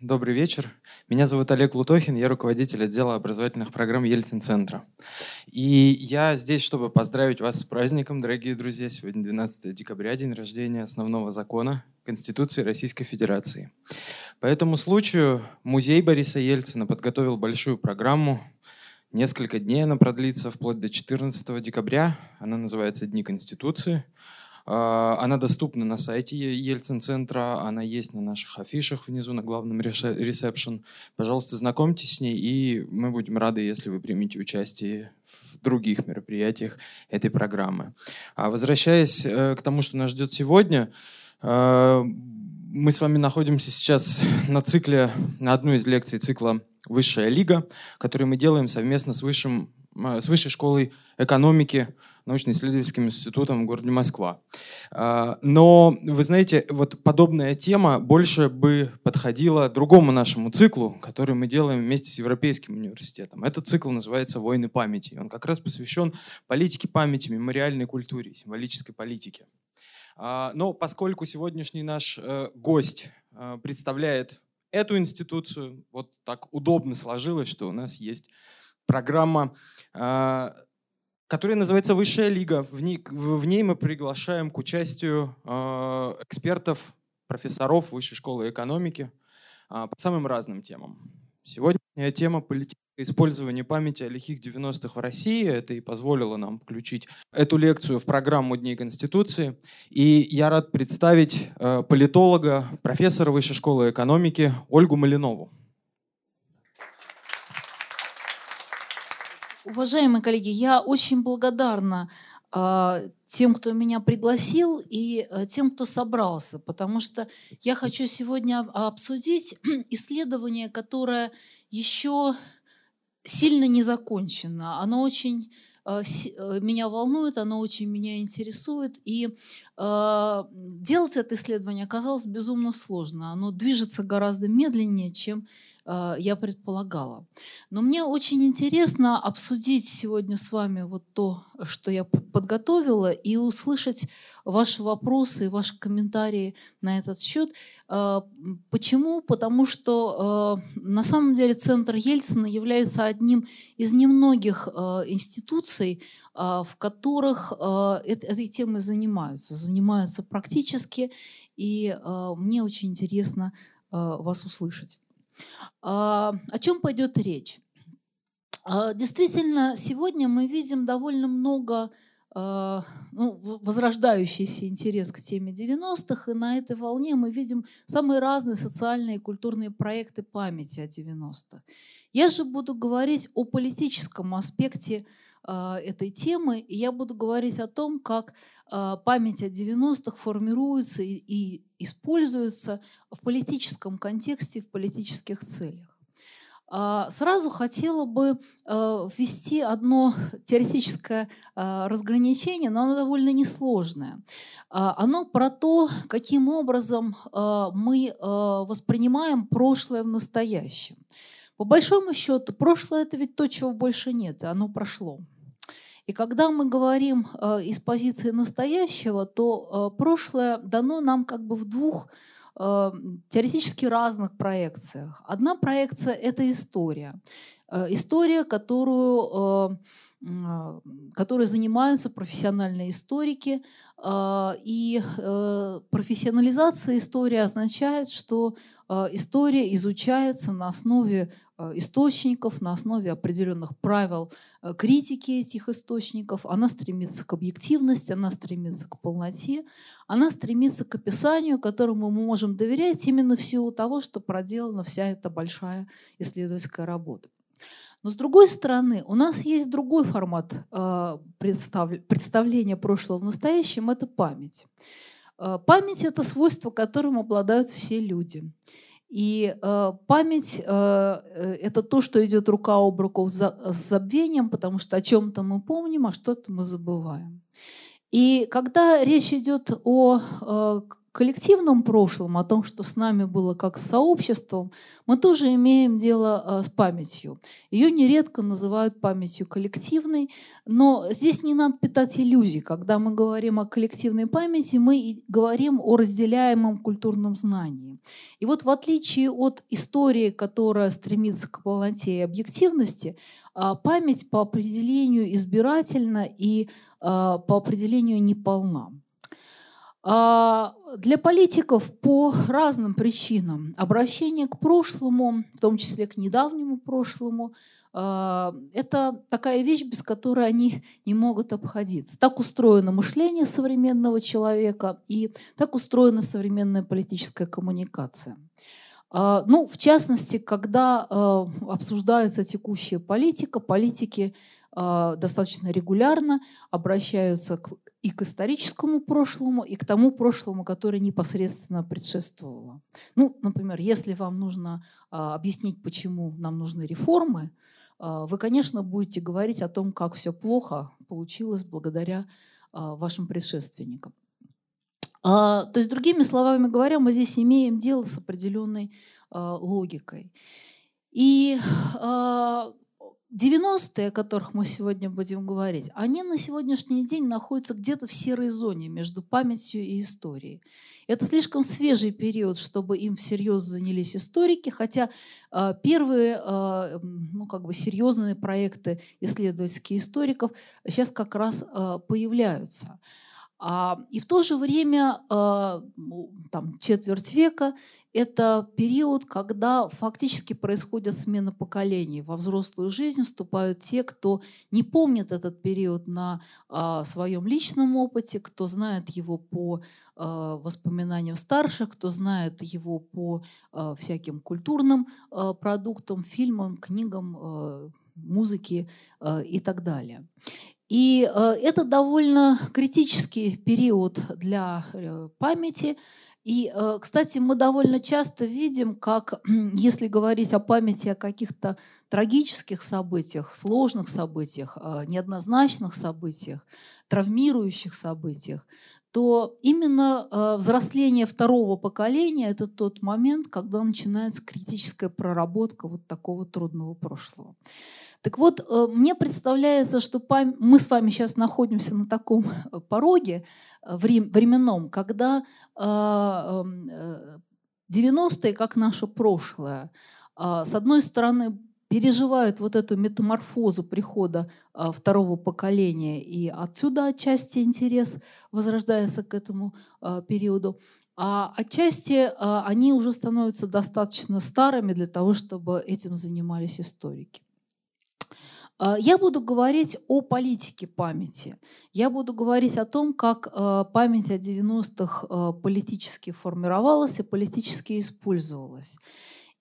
Добрый вечер. Меня зовут Олег Лутохин, я руководитель отдела образовательных программ Ельцин-центра. И я здесь, чтобы поздравить вас с праздником, дорогие друзья. Сегодня 12 декабря, день рождения основного закона Конституции Российской Федерации. По этому случаю музей Бориса Ельцина подготовил большую программу. Несколько дней она продлится, вплоть до 14 декабря. Она называется «Дни Конституции». А, она доступна на сайте Ельцин-центра, она есть на наших афишах внизу, на главном ресепшн. Пожалуйста, знакомьтесь с ней, и мы будем рады, если вы примете участие в других мероприятиях этой программы. А возвращаясь э, к тому, что нас ждет сегодня, э, мы с вами находимся сейчас на цикле, на одной из лекций цикла «Высшая лига», который мы делаем совместно с, высшим, э, с Высшей школой экономики научно-исследовательским институтом в городе Москва. А, но, вы знаете, вот подобная тема больше бы подходила другому нашему циклу, который мы делаем вместе с Европейским университетом. Этот цикл называется «Войны памяти». Он как раз посвящен политике памяти, мемориальной культуре, символической политике. А, но поскольку сегодняшний наш э, гость э, представляет эту институцию, вот так удобно сложилось, что у нас есть программа а, которая называется «Высшая лига». В ней, в ней мы приглашаем к участию э, экспертов, профессоров Высшей школы экономики э, по самым разным темам. Сегодня тема политическое использование памяти о лихих 90-х в России. Это и позволило нам включить эту лекцию в программу Дней Конституции. И я рад представить э, политолога, профессора Высшей школы экономики Ольгу Малинову. Уважаемые коллеги, я очень благодарна э, тем, кто меня пригласил, и э, тем, кто собрался, потому что я хочу сегодня обсудить исследование, которое еще сильно не закончено. Оно очень меня волнует, оно очень меня интересует. И э, делать это исследование оказалось безумно сложно. Оно движется гораздо медленнее, чем Э, я предполагала. Но мне очень интересно обсудить сегодня с вами вот то, что я подготовила, и услышать ваши вопросы и ваши комментарии на этот счет. Э, почему? Потому что э, на самом деле Центр Ельцина является одним из немногих институций, в которых этой темой занимаются, занимаются практически, и мне очень интересно вас услышать. О чем пойдет речь? Действительно, сегодня мы видим довольно много ну, возрождающийся интерес к теме 90-х, и на этой волне мы видим самые разные социальные и культурные проекты памяти о 90-х. Я же буду говорить о политическом аспекте этой темы, и я буду говорить о том, как память о 90-х формируется и используется в политическом контексте, в политических целях. А, сразу хотела бы э, ввести одно теоретическое э, разграничение, но оно довольно несложное. А, оно про то, каким образом э, мы воспринимаем прошлое в настоящем. По большому счету, прошлое это ведь то, чего больше нет, и оно прошло. И когда мы говорим из позиции настоящего, то прошлое дано нам как бы в двух теоретически разных проекциях. Одна проекция — это история. Э, история, которую, э, которой занимаются профессиональные историки. И профессионализация истории означает, что история изучается на основе Э, источников, на основе определенных правил э, критики этих источников. Она стремится к объективности, она стремится к полноте, она стремится к описанию, которому мы можем доверять именно в силу того, что проделана вся эта большая исследовательская работа. Но с другой стороны, у нас есть другой формат э, представления прошлого в настоящем – это память. Память – это свойство, которым обладают все люди. И э, память э, э, это то, что идет рука об руку с забвением, потому что о чем-то мы помним, а что-то мы забываем. И когда речь идет о э, коллективном прошлом, о том, что с нами было как с сообществом, мы тоже имеем дело э, с памятью. Ее нередко называют памятью коллективной, но здесь не надо питать иллюзий. Когда мы говорим о коллективной памяти, мы говорим о разделяемом культурном знании. И вот в отличие от истории, которая стремится к полноте и объективности, а, память по определению избирательна и по определению неполна. А, для политиков по разным причинам обращение к прошлому, в том числе к недавнему прошлому, а, это такая вещь, без которой они не могут обходиться. Так устроено мышление современного человека и так устроена современная политическая коммуникация. А, ну, в частности, когда обсуждается текущая политика, политики достаточно регулярно обращаются к и к историческому прошлому, и к тому прошлому, которое непосредственно предшествовало. Ну, например, если вам нужно а, объяснить, почему нам нужны реформы, а, вы, конечно, будете говорить о том, как все плохо получилось благодаря а, вашим предшественникам. А, то есть, другими словами говоря, мы здесь имеем дело с определенной а, логикой. И а, 90-е, о которых мы сегодня будем говорить, они на сегодняшний день находятся где-то в серой зоне между памятью и историей. Это слишком свежий период, чтобы им всерьез занялись историки, хотя э, первые э, ну, как бы серьезные проекты исследовательских историков сейчас как раз э, появляются. А, и в то же время э, там, четверть века это период, когда фактически происходит смена поколений. Во взрослую жизнь вступают те, кто не помнит этот период на а, своем личном опыте, кто знает его по а, воспоминаниям старших, кто знает его по а, всяким культурным а, продуктам, фильмам, книгам, музыке а, и так далее. И э, это довольно критический период для э, памяти. И, э, кстати, мы довольно часто видим, как, если говорить о памяти о каких-то трагических событиях, сложных событиях, э, неоднозначных событиях, травмирующих событиях, то именно э, взросление второго поколения – это тот момент, когда начинается критическая проработка вот такого трудного прошлого. Так вот, э, мне представляется, что мы с вами сейчас находимся на таком э, пороге э, временном, когда 90-е, как наше прошлое, с одной стороны, переживают вот эту метаморфозу прихода второго поколения, и отсюда отчасти интерес возрождается к этому периоду. А отчасти они уже становятся достаточно старыми для того, чтобы этим занимались историки. А, я буду говорить о политике памяти. Я буду говорить о том, как а, память о 90-х а, политически формировалась и политически использовалась.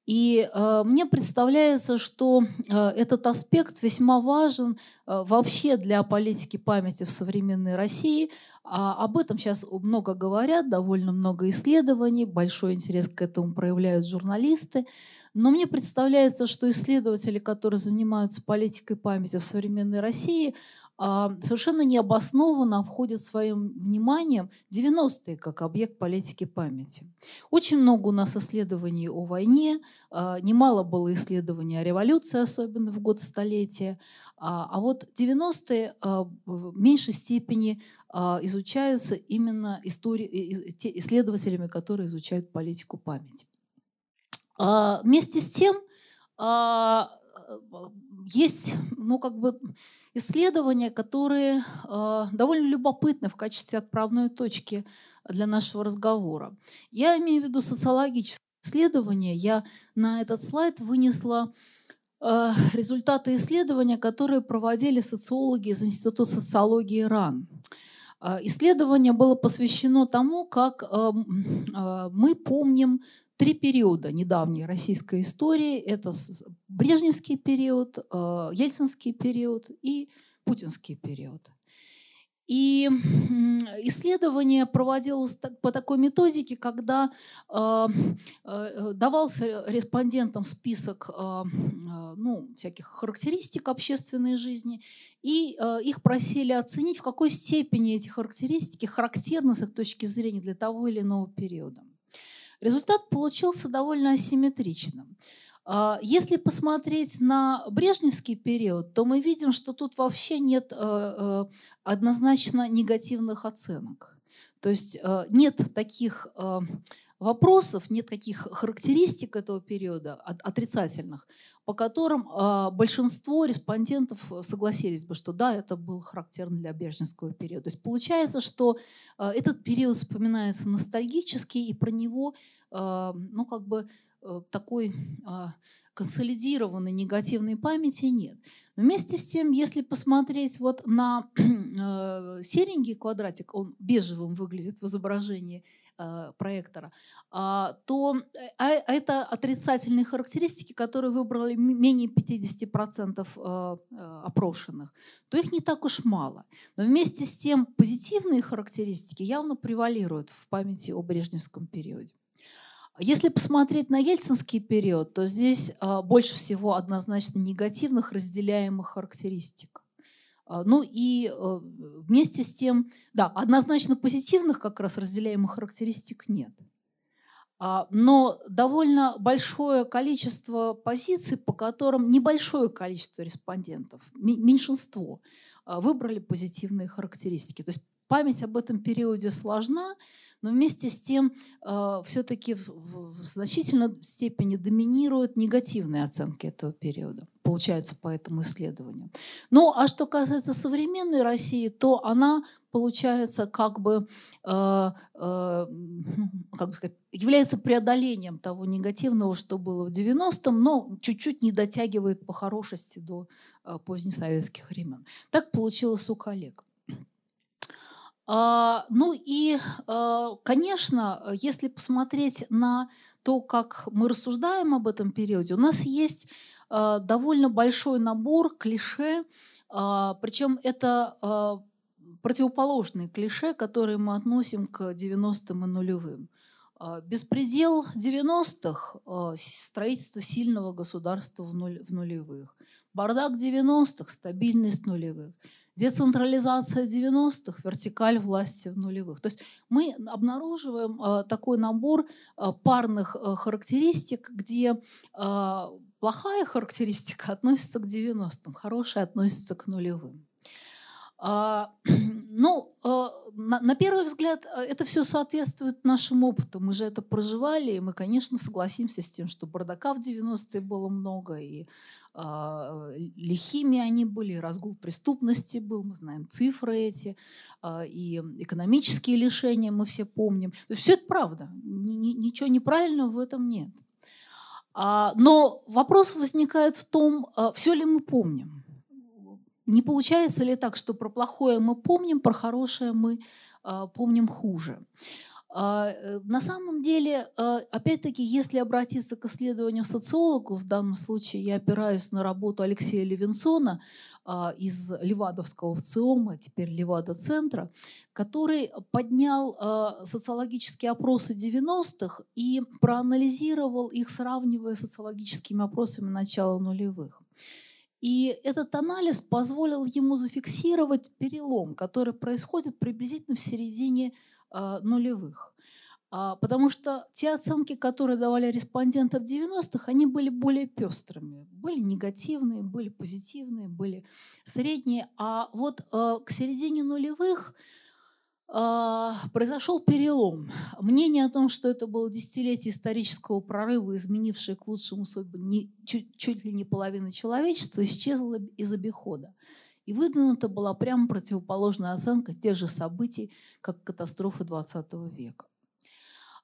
И мне представляется, что этот аспект весьма важен вообще для политики памяти в современной России. Об этом сейчас много говорят, довольно много исследований, большой интерес к этому проявляют журналисты. Но мне представляется, что исследователи, которые занимаются политикой памяти в современной России, а, совершенно необоснованно обходят своим вниманием 90-е как объект политики памяти. Очень много у нас исследований о войне, а, немало было исследований о революции, особенно в год столетия. А, а вот 90-е в меньшей степени изучаются именно исследователями, которые изучают политику памяти. А, вместе с тем а, есть ну, как бы исследования, которые а, довольно любопытны в качестве отправной точки для нашего разговора. Я имею в виду социологические исследования. Я на этот слайд вынесла результаты исследования, которые проводили социологи из Института социологии РАН. Исследование было посвящено тому, как мы помним три периода недавней российской истории. Это Брежневский период, э, Ельцинский период и Путинский период. И исследование проводилось по такой методике, когда э, э, давался респондентам список ну, всяких характеристик общественной жизни, и их просили оценить, в какой степени эти характеристики характерны с их точки зрения для того или иного периода. Результат получился довольно асимметричным. А, если посмотреть на брежневский период, то мы видим, что тут вообще нет э, э, однозначно негативных оценок. То есть э, нет таких вопросов, нет таких характеристик этого периода отрицательных, по которым большинство респондентов согласились бы, что да, это был характерно для брежневского периода. То есть получается, что этот период вспоминается ностальгически, и про него ну, как бы Э, такой а, консолидированной негативной памяти нет. Но вместе с тем, если посмотреть вот на э, серенький квадратик, он бежевым выглядит в изображении э, проектора, а, то а это отрицательные характеристики, которые выбрали менее 50% опрошенных, то их не так уж мало. Но вместе с тем позитивные характеристики явно превалируют в памяти о брежневском периоде. Если посмотреть на ельцинский период, то здесь а, больше всего однозначно негативных разделяемых характеристик. А, ну и э, вместе с тем, да, однозначно позитивных как раз разделяемых характеристик нет. А, но довольно большое количество позиций, по которым небольшое количество респондентов, меньшинство, выбрали позитивные характеристики. То есть память об этом периоде сложна, но вместе с тем э, все-таки в, в значительной степени доминируют негативные оценки этого периода, получается по этому исследованию. Ну а что касается современной России, то она получается как бы, э, э, как бы сказать, является преодолением того негативного, что было в 90-м, но чуть-чуть не дотягивает по хорошести до э, позднесоветских времен. Так получилось у коллег. А, ну и, а, конечно, если посмотреть на то, как мы рассуждаем об этом периоде, у нас есть а, довольно большой набор клише, причем это противоположные клише, которые мы относим к 90-м и нулевым. Беспредел 90-х – строительство сильного государства в нулевых. Бардак 90-х – стабильность нулевых – Децентрализация 90-х, вертикаль власти в нулевых. То есть мы обнаруживаем э, такой набор э, парных э, характеристик, где плохая характеристика относится к 90-м, хорошая относится к нулевым. А, ну, на, на первый взгляд, это все соответствует нашему опыту. Мы же это проживали, и мы, конечно, согласимся с тем, что бардака в 90-е было много, и а, лихими они были, разгул преступности был, мы знаем цифры эти, а, и экономические лишения мы все помним. То есть все это правда, ничего неправильного в этом нет. А, но вопрос возникает в том, все ли мы помним. Не получается ли так, что про плохое мы помним, про хорошее мы помним хуже? А, э, на самом деле, а, опять-таки, если обратиться к исследованию социологов, в данном случае я опираюсь на работу Алексея Левинсона а, из Левадовского ВЦИОМа, теперь Левада-центра, который поднял социологические опросы 90-х и проанализировал их, сравнивая с социологическими опросами начала нулевых. И этот анализ позволил ему зафиксировать перелом, который происходит приблизительно в середине а, нулевых. А, потому что те оценки, которые давали респонденты в 90-х, они были более пестрыми. Были негативные, были позитивные, были средние. А вот а, к середине нулевых произошел перелом. Мнение о том, что это было десятилетие исторического прорыва, изменившее к лучшему судьбы не, чуть, чуть ли не половины человечества, исчезло из обихода. И выдвинута была прямо противоположная оценка тех же событий, как катастрофы XX века.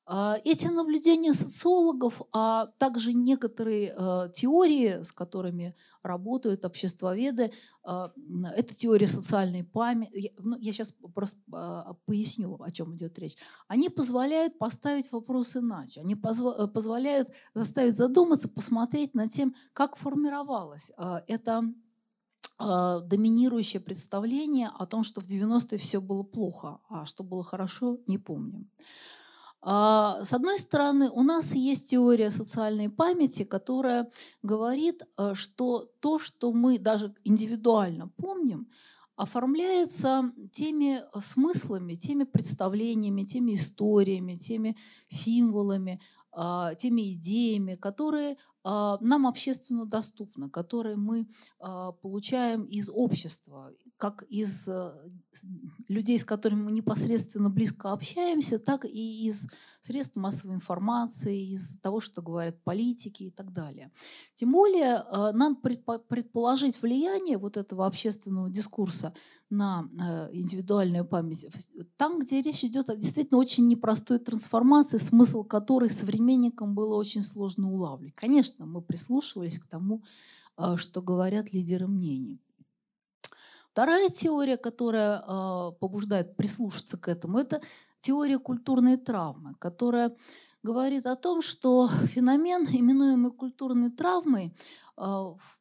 А, эти наблюдения социологов, а также некоторые э, теории, с которыми работают обществоведы, э, это теория социальной памяти, ну, я сейчас просто а, поясню, о чем идет речь, они позволяют поставить вопрос иначе, они э, позволяют заставить задуматься, посмотреть над тем, как формировалась эта э, доминирующее представление о том, что в 90-е все было плохо, а что было хорошо, не помним. А, с одной стороны, у нас есть теория социальной памяти, которая говорит, э, что то, что мы даже индивидуально помним, оформляется теми смыслами, теми представлениями, теми историями, теми символами, а, теми идеями, которые а, нам общественно доступны, которые мы получаем из общества, как из э, людей, с которыми мы непосредственно близко общаемся, так и из средств массовой информации, из того, что говорят политики и так далее. Тем более надо предположить влияние вот этого общественного дискурса на э, индивидуальную память, там, где речь идет о действительно очень непростой трансформации, смысл которой современникам было очень сложно улавливать. Конечно, мы прислушивались к тому, э, что говорят лидеры мнений. Вторая теория, которая э, побуждает прислушаться к этому, это теория культурной травмы, которая говорит о том, что феномен, именуемый культурной травмой,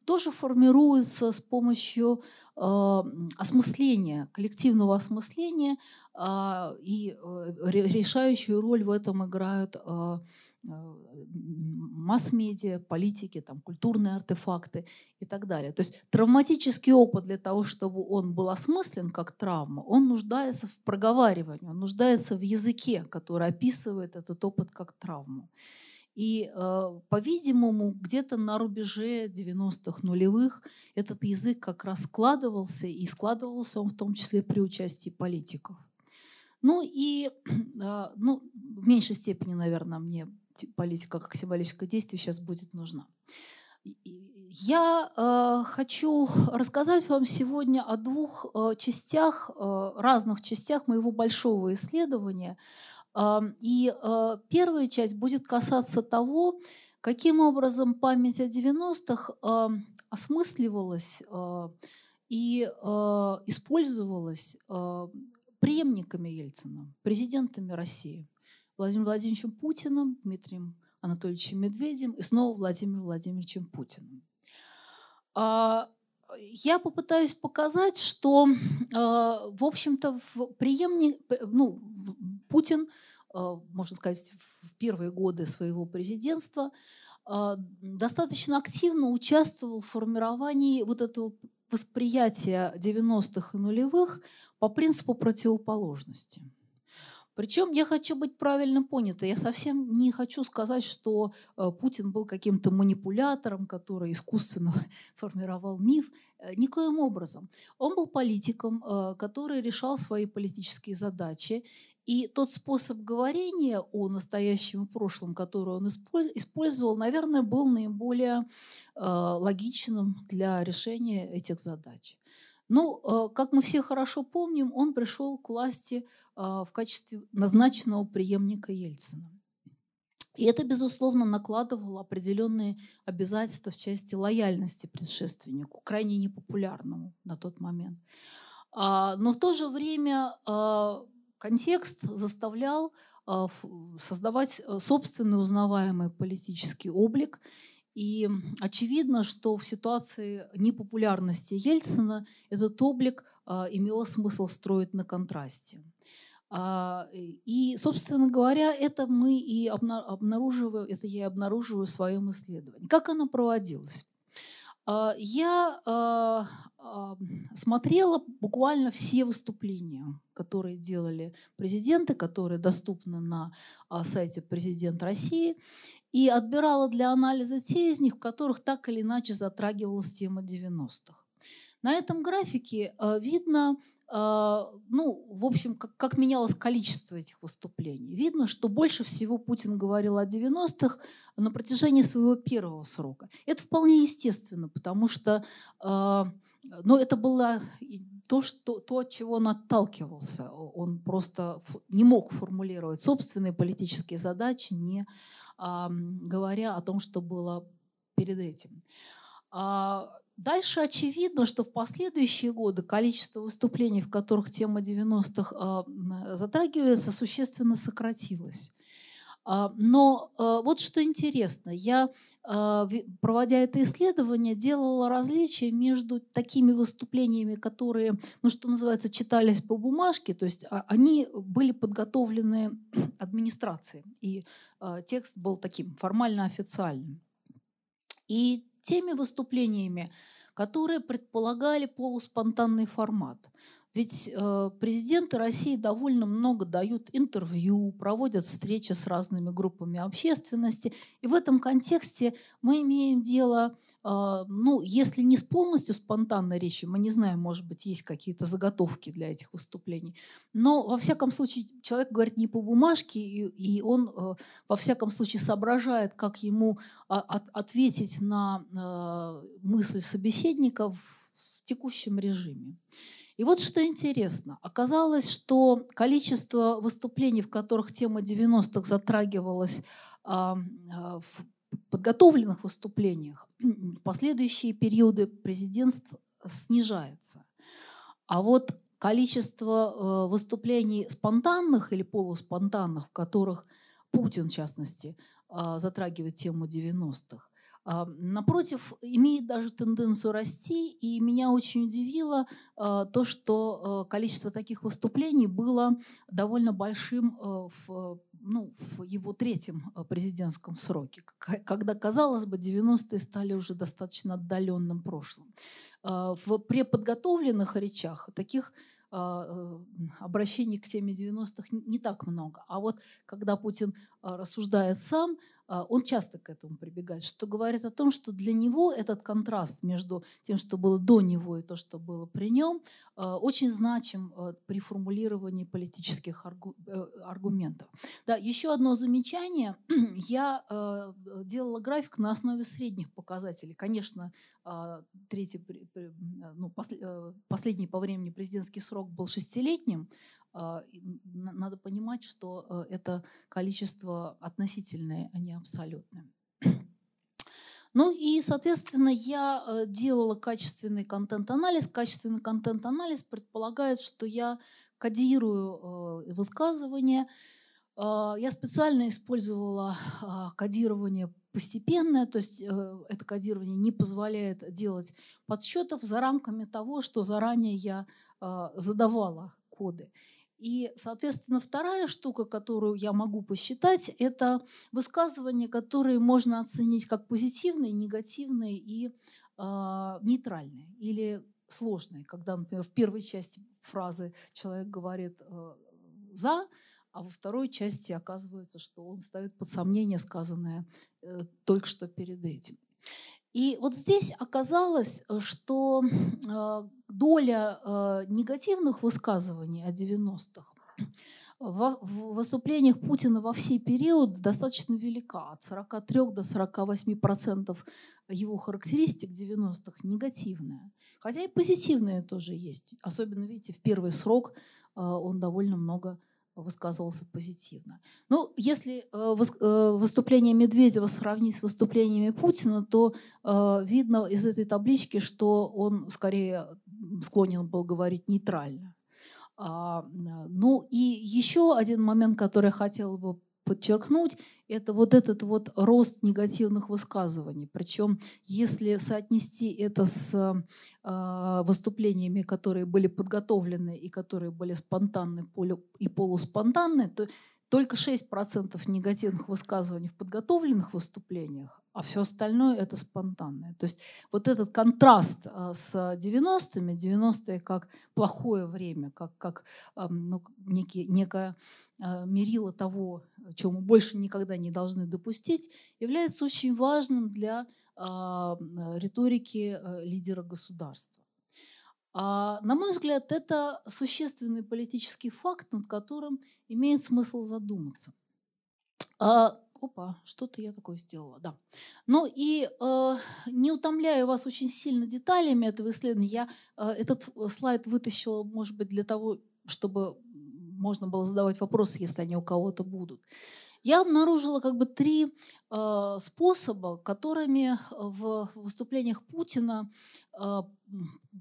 тоже формируется с помощью а, осмысления, коллективного осмысления, а, и э, решающую роль в этом играют а, масс-медиа, политики, там, культурные артефакты и так далее. То есть травматический опыт для того, чтобы он был осмыслен как травма, он нуждается в проговаривании, он нуждается в языке, который описывает этот опыт как травму. И, э, по-видимому, где-то на рубеже 90-х нулевых этот язык как раз складывался, и складывался он в том числе при участии политиков. Ну и э, ну, в меньшей степени, наверное, мне политика как символическое действие сейчас будет нужна. Я э, хочу рассказать вам сегодня о двух э, частях, э, разных частях моего большого исследования – и э, первая часть будет касаться того, каким образом память о 90-х осмысливалась э, и э, использовалась преемниками Ельцина, президентами России, Владимиром Владимировичем Путиным, Дмитрием Анатольевичем Медведем и снова Владимиром Владимировичем Путиным. А, я попытаюсь показать, что, в общем-то, преемник, ну, Путин, э, можно сказать, в первые годы своего президентства достаточно активно участвовал в формировании вот этого восприятия 90-х и нулевых по принципу противоположности. Причем я хочу быть правильно понята. Я совсем не хочу сказать, что э, Путин был каким-то манипулятором, который искусственно формировал миф. Никоим образом. Он был политиком, который решал свои политические задачи и тот способ говорения о настоящем и прошлом, который он использовал, наверное, был наиболее э, логичным для решения этих задач. Ну, э, как мы все хорошо помним, он пришел к власти э, в качестве назначенного преемника Ельцина. И это, безусловно, накладывало определенные обязательства в части лояльности предшественнику, крайне непопулярному на тот момент. А, но в то же время э, контекст заставлял а, создавать э, собственный узнаваемый политический облик. И очевидно, что в ситуации непопулярности Ельцина этот облик а, имело смысл строить на контрасте. А, и, собственно говоря, это мы и обнаруживаем, это я и обнаруживаю в своем исследовании. Как оно проводилось? А, я смотрела буквально все выступления, которые делали президенты, которые доступны на сайте президент России, и отбирала для анализа те из них, в которых так или иначе затрагивалась тема 90-х. На этом графике видно а, ну, в общем, как, как менялось количество этих выступлений. Видно, что больше всего Путин говорил о 90-х на протяжении своего первого срока. Это вполне естественно, потому что э, ну, это было то, что, то, от чего он отталкивался. Он просто не мог формулировать собственные политические задачи, не э, говоря о том, что было перед этим. Дальше очевидно, что в последующие годы количество выступлений, в которых тема 90-х э, затрагивается, существенно сократилось. А, но а, вот что интересно, я, а, проводя это исследование, делала различия между такими выступлениями, которые, ну что называется, читались по бумажке, то есть они были подготовлены администрацией, и текст был таким формально официальным. И теми выступлениями, которые предполагали полуспонтанный формат. Ведь э, президенты России довольно много дают интервью, проводят встречи с разными группами общественности. И в этом контексте мы имеем дело, э, ну, если не с полностью спонтанной речью, мы не знаем, может быть, есть какие-то заготовки для этих выступлений. Но, во всяком случае, человек говорит не по бумажке, и, и он, э, во всяком случае, соображает, как ему а, от, ответить на э, мысль собеседника в текущем режиме. И вот что интересно. Оказалось, что количество выступлений, в которых тема 90-х затрагивалась а, в подготовленных выступлениях, в последующие периоды президентства снижается. А вот количество э, выступлений спонтанных или полуспонтанных, в которых Путин, в частности, а, затрагивает тему 90-х, а, напротив, имеет даже тенденцию расти, и меня очень удивило а, то, что а, количество таких выступлений было довольно большим в, ну, в его третьем президентском сроке, когда, казалось бы, 90-е стали уже достаточно отдаленным прошлым. В преподготовленных речах таких э, обращений к теме 90-х не так много. А вот когда Путин рассуждает сам, а, он часто к этому прибегает, что говорит о том, что для него этот контраст между тем, что было до него и то, что было при нем, а, очень значим а, при формулировании политических э, аргументов. Да, еще одно замечание. Я делала график на основе средних показателей. Конечно, третий, ну, последний по времени президентский срок был шестилетним, а, надо понимать, что э, это количество относительное, а не абсолютное. Ну и, соответственно, я э, делала качественный контент-анализ. Качественный контент-анализ предполагает, что я кодирую э, высказывания. А, я специально использовала а, кодирование постепенное, то есть это кодирование не позволяет делать подсчетов за рамками того, что заранее я задавала коды. И, соответственно, вторая штука, которую я могу посчитать, это высказывания, которые можно оценить как позитивные, негативные и э, нейтральные или сложные. Когда, например, в первой части фразы человек говорит э, «за», а во второй части оказывается, что он ставит под сомнение сказанное э, только что перед этим. И вот здесь оказалось, э, что э, доля э, негативных высказываний о 90-х в выступлениях Путина во все периоды достаточно велика. От 43 до 48 процентов его характеристик 90-х негативная. Хотя и позитивные тоже есть. Особенно, видите, в первый срок он довольно много высказывался позитивно. Ну, если э, э, выступление Медведева сравнить с выступлениями Путина, то э, видно из этой таблички, что он скорее склонен был говорить нейтрально. А, ну и еще один момент, который я хотела бы подчеркнуть, это вот этот вот рост негативных высказываний. Причем, если соотнести это с э, выступлениями, которые были подготовлены и которые были спонтанны и полуспонтанны, то только 6% негативных высказываний в подготовленных выступлениях, а все остальное это спонтанное. То есть вот этот контраст а, с 90-ми, 90-е как плохое время, как, как ну, некий, некое а, мерило того, чего мы больше никогда не должны допустить, является очень важным для а, риторики лидера государства. А, на мой взгляд, это существенный политический факт, над которым имеет смысл задуматься. Опа, что-то я такое сделала, да. Ну и э, не утомляю вас очень сильно деталями этого исследования, я э, этот слайд вытащила, может быть, для того, чтобы можно было задавать вопросы, если они у кого-то будут. Я обнаружила как бы три э, способа, которыми в выступлениях Путина э,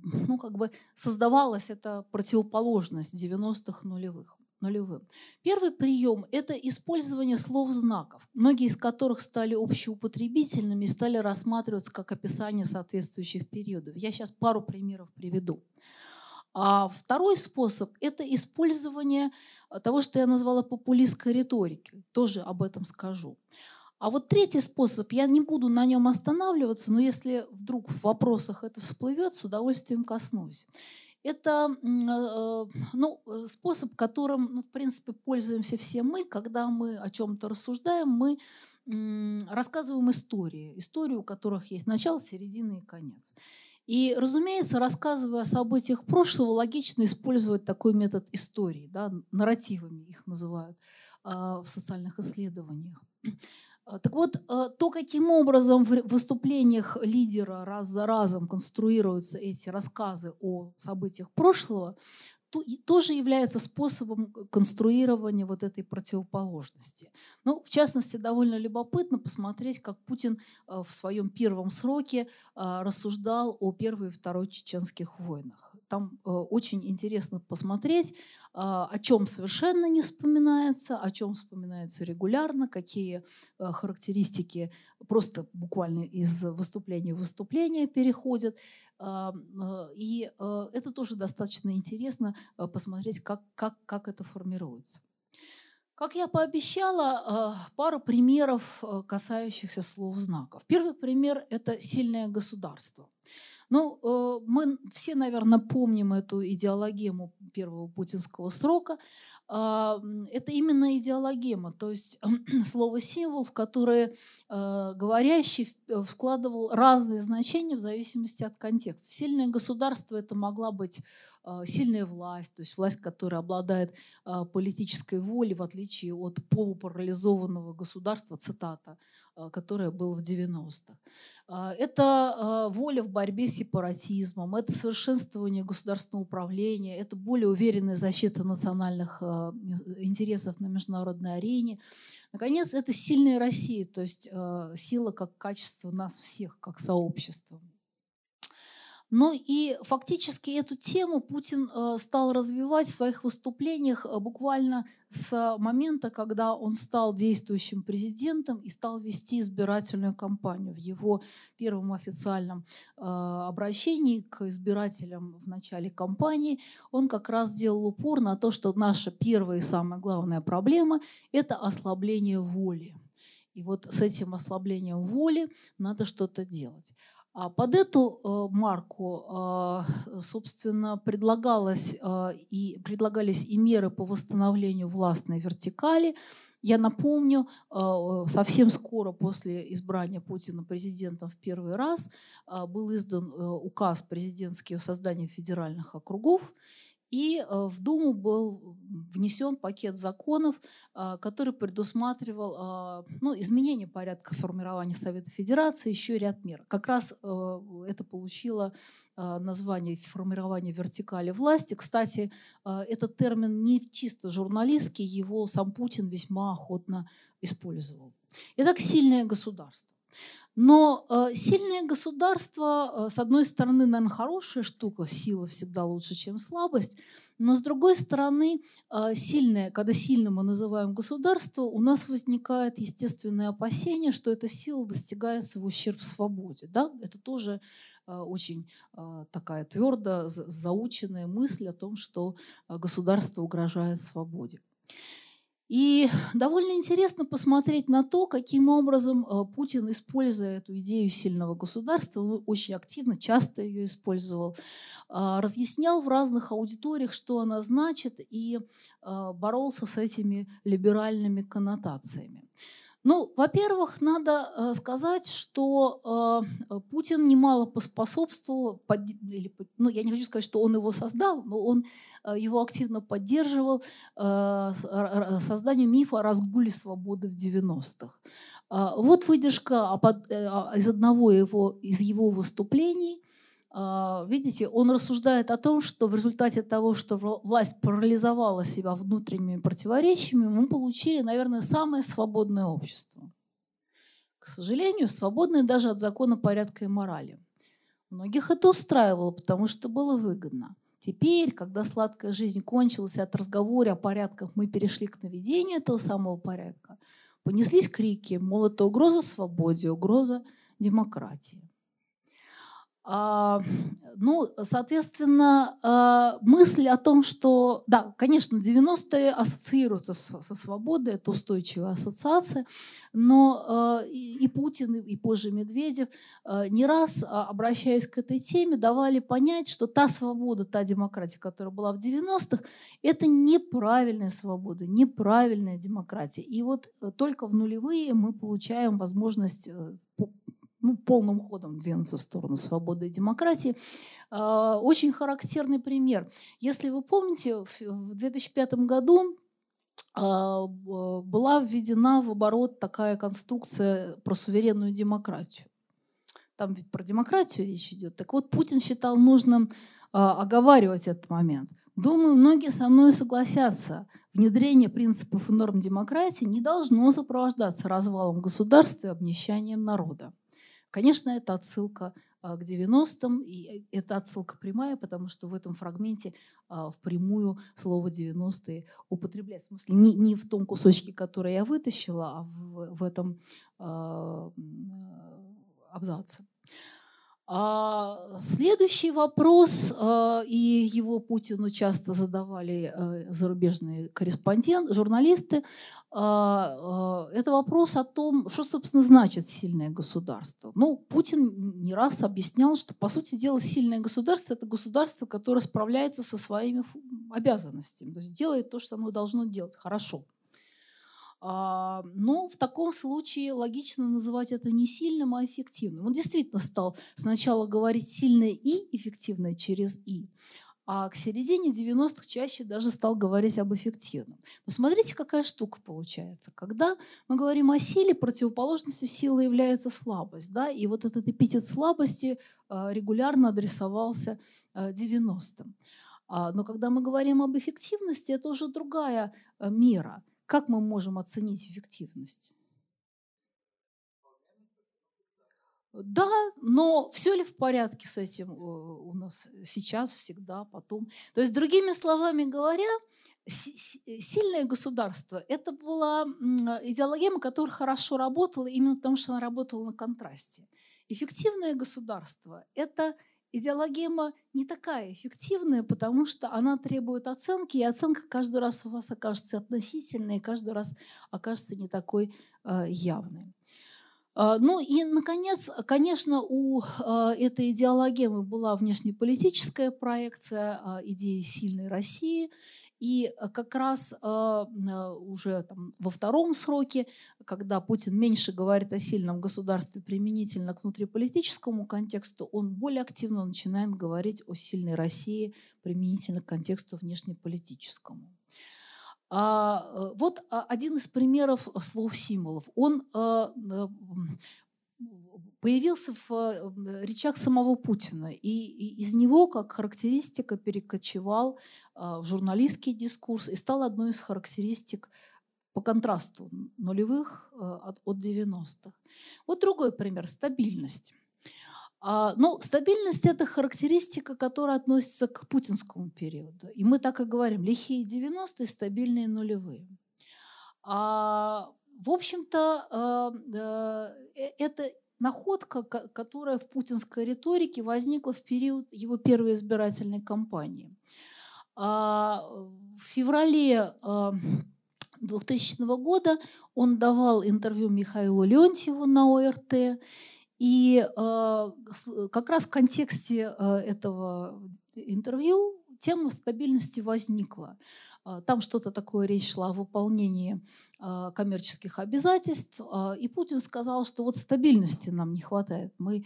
ну, как бы создавалась эта противоположность 90-х нулевых. Нулевым. Первый прием – это использование слов-знаков, многие из которых стали общеупотребительными и стали рассматриваться как описание соответствующих периодов. Я сейчас пару примеров приведу. А второй способ – это использование того, что я назвала популистской риторикой. Тоже об этом скажу. А вот третий способ, я не буду на нем останавливаться, но если вдруг в вопросах это всплывет, с удовольствием коснусь. Это э, ну, э, способ, которым, ну, в принципе, пользуемся все мы, когда мы о чем-то рассуждаем, мы рассказываем истории, историю, у которых есть начало, середина и конец. И, разумеется, рассказывая о событиях прошлого, логично использовать такой метод истории, да, нарративами их называют э, в социальных исследованиях. А, так вот, э, то, каким образом в выступлениях лидера раз за разом конструируются эти рассказы о событиях прошлого, тоже является способом конструирования вот этой противоположности. Ну, в частности, довольно любопытно посмотреть, как Путин э, в своем первом сроке э, рассуждал о Первой и Второй чеченских войнах. Там э, очень интересно посмотреть, о чем совершенно не вспоминается, о чем вспоминается регулярно, какие характеристики просто буквально из выступления в выступление переходят. И это тоже достаточно интересно посмотреть, как, как, как это формируется. Как я пообещала, пару примеров, касающихся слов знаков. Первый пример – это сильное государство. Ну, э, мы все, наверное, помним эту идеологему первого путинского срока. А, это именно идеологема, то есть слово-символ, в которое э, говорящий э, вкладывал разные значения в зависимости от контекста. Сильное государство это могла быть сильная власть, то есть власть, которая обладает политической волей, в отличие от полупарализованного государства, цитата, которое было в 90-х. А, это а, воля в борьбе с сепаратизмом, это совершенствование государственного управления, это более уверенная защита национальных а, интересов на международной арене. Наконец, это сильная Россия, то есть сила как качество нас всех, как сообщества. Ну и фактически эту тему Путин э, стал развивать в своих выступлениях э, буквально с момента, когда он стал действующим президентом и стал вести избирательную кампанию. В его первом официальном э, обращении к избирателям в начале кампании он как раз делал упор на то, что наша первая и самая главная проблема – это ослабление воли. И вот с этим ослаблением воли надо что-то делать. А под эту э, марку, э, собственно, предлагалось, э, и, предлагались и меры по восстановлению властной вертикали. Я напомню, совсем скоро после избрания Путина президентом в первый раз был издан указ президентский о создании федеральных округов. И э, в Думу был внесен пакет законов, а, который предусматривал а, ну, изменение порядка формирования Совета Федерации, еще ряд мер. Как раз э, это получило а, название формирования вертикали власти. Кстати, этот термин не чисто журналистский, его сам Путин весьма охотно использовал. Итак, сильное государство. Но э, сильное государство, э, с одной стороны, наверное, хорошая штука, сила всегда лучше, чем слабость, но с другой стороны, э, сильное, когда сильным мы называем государство, у нас возникает естественное опасение, что эта сила достигается в ущерб свободе. Да? Это тоже очень такая твердо заученная мысль о том, что государство угрожает свободе. И довольно интересно посмотреть на то, каким образом э, Путин, используя эту идею сильного государства, он очень активно, часто ее использовал, а, разъяснял в разных аудиториях, что она значит, и а, боролся с этими либеральными коннотациями. Ну, во-первых, надо э, сказать, что э, Путин немало поспособствовал, под, или, ну, я не хочу сказать, что он его создал, но он э, его активно поддерживал созданию мифа о разгуле свободы в 90-х. Э, вот выдержка э, из одного его, из его выступлений – а, видите, он рассуждает о том, что в результате того, что власть парализовала себя внутренними противоречиями, мы получили, наверное, самое свободное общество. К сожалению, свободное даже от закона порядка и морали. Многих это устраивало, потому что было выгодно. Теперь, когда сладкая жизнь кончилась, и от разговора о порядках мы перешли к наведению этого самого порядка, понеслись крики, мол, это угроза свободе, угроза демократии. А, ну, соответственно, а, мысль о том, что, да, конечно, 90-е ассоциируются со, свободой, это устойчивая ассоциация, но а, и, и Путин, и позже Медведев не раз, обращаясь к этой теме, давали понять, что та свобода, та демократия, которая была в 90-х, это неправильная свобода, неправильная демократия. И вот э, только в нулевые мы получаем возможность э, ну, полным ходом двинуться в сторону свободы и демократии. А, очень характерный пример. Если вы помните, в 2005 году а, была введена в оборот такая конструкция про суверенную демократию. Там ведь про демократию речь идет. Так вот, Путин считал нужным а, оговаривать этот момент. Думаю, многие со мной согласятся. Внедрение принципов и норм демократии не должно сопровождаться развалом государства и обнищанием народа. Конечно, это отсылка а, к 90-м, и это отсылка прямая, потому что в этом фрагменте а, впрямую слово 90-е употребляется. В смысле, не, не в том кусочке, который я вытащила, а в, в этом э, абзаце. А следующий вопрос, а, и его Путину часто задавали э, зарубежные корреспонденты, журналисты, а, это вопрос о том, что, собственно, значит сильное государство. Ну, Путин не раз объяснял, что, по сути дела, сильное государство – это государство, которое справляется со своими обязанностями, то есть делает то, что оно должно делать хорошо. А, но в таком случае логично называть это не сильным, а эффективным. Он действительно стал сначала говорить сильное и эффективное через и, а к середине 90-х чаще даже стал говорить об эффективном. Но смотрите, какая штука получается. Когда мы говорим о силе, противоположностью силы является слабость. Да? И вот этот эпитет слабости а, регулярно адресовался 90-м. А, но когда мы говорим об эффективности, это уже другая мера – как мы можем оценить эффективность? Да, но все ли в порядке с этим э, у нас сейчас, всегда, потом? То есть, другими словами говоря, сильное государство – это была идеология, которая хорошо работала именно потому, что она работала на контрасте. Эффективное государство – это идеологема не такая эффективная, потому что она требует оценки, и оценка каждый раз у вас окажется относительной, и каждый раз окажется не такой э, явной. Э, ну и, наконец, конечно, у э, этой идеологемы была внешнеполитическая проекция э, идеи сильной России – и э, как раз а, уже там, во втором сроке, когда Путин меньше говорит о сильном государстве применительно к внутриполитическому контексту, он более активно начинает говорить о сильной России применительно к контексту внешнеполитическому. А, э, вот а, один из примеров слов-символов. Он появился в э, речах самого Путина. И, из него, как характеристика, перекочевал а, в журналистский дискурс и стал одной из характеристик по контрасту нулевых э, от 90-х. Вот другой пример – стабильность. А, ну, стабильность – это характеристика, которая относится к путинскому периоду. И мы так и говорим – лихие 90-е, стабильные нулевые. А, в общем-то, э, это находка, которая в путинской риторике возникла в период его первой избирательной кампании. А, в феврале 2000 а, года он давал интервью Михаилу Леонтьеву на ОРТ, и а, как раз в контексте этого интервью тема стабильности возникла. А, там что-то такое речь шла о выполнении а, коммерческих обязательств. А, и Путин сказал, что вот стабильности нам не хватает. Мы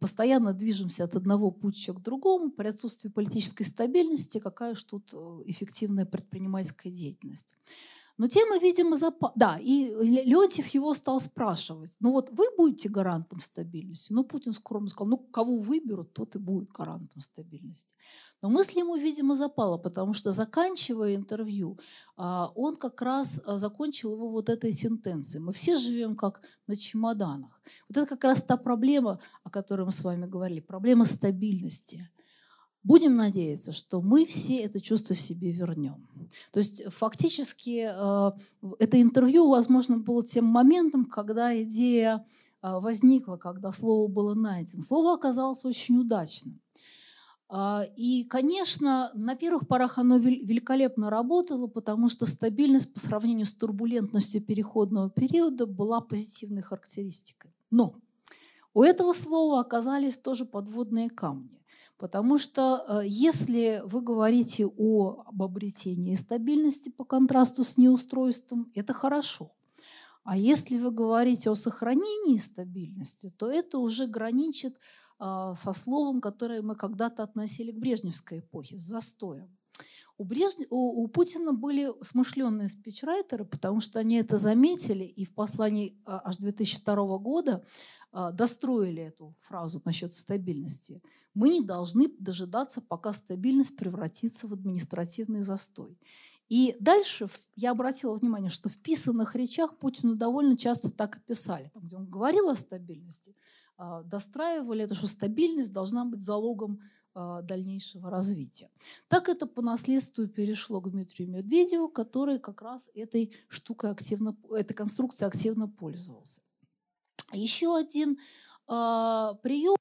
постоянно движемся от одного путча к другому. При отсутствии политической стабильности какая же тут э, эффективная предпринимательская деятельность. Но тема, видимо, запа... Да, и Леонтьев его стал спрашивать. Ну вот вы будете гарантом стабильности? Ну, Путин скромно сказал, ну, кого выберут, тот и будет гарантом стабильности. Но мысль ему, видимо, запала, потому что, заканчивая интервью, а, он как раз а, закончил его вот этой сентенцией. Мы все живем как на чемоданах. Вот это как раз та проблема, о которой мы с вами говорили, проблема стабильности. Будем надеяться, что мы все это чувство себе вернем. То есть фактически э, это интервью, возможно, было тем моментом, когда идея э, возникла, когда слово было найдено. Слово оказалось очень удачным. Э, и, конечно, на первых порах оно великолепно работало, потому что стабильность по сравнению с турбулентностью переходного периода была позитивной характеристикой. Но у этого слова оказались тоже подводные камни. Потому что э, если вы говорите о, об обретении стабильности по контрасту с неустройством, это хорошо. А если вы говорите о сохранении стабильности, то это уже граничит э, со словом, которое мы когда-то относили к брежневской эпохе, с застоем. У, Брежне... у, у Путина были смышленные спичрайтеры, потому что они это заметили, и в послании э, аж 2002 года а, достроили эту фразу насчет стабильности. Мы не должны дожидаться, пока стабильность превратится в административный застой. И дальше я обратила внимание, что в писанных речах Путину довольно часто так и писали. Там, где он говорил о стабильности, а, достраивали это, что стабильность должна быть залогом а, дальнейшего развития. Так это по наследству перешло к Дмитрию Медведеву, который как раз этой штукой активно, этой конструкцией активно пользовался. Еще один э, прием,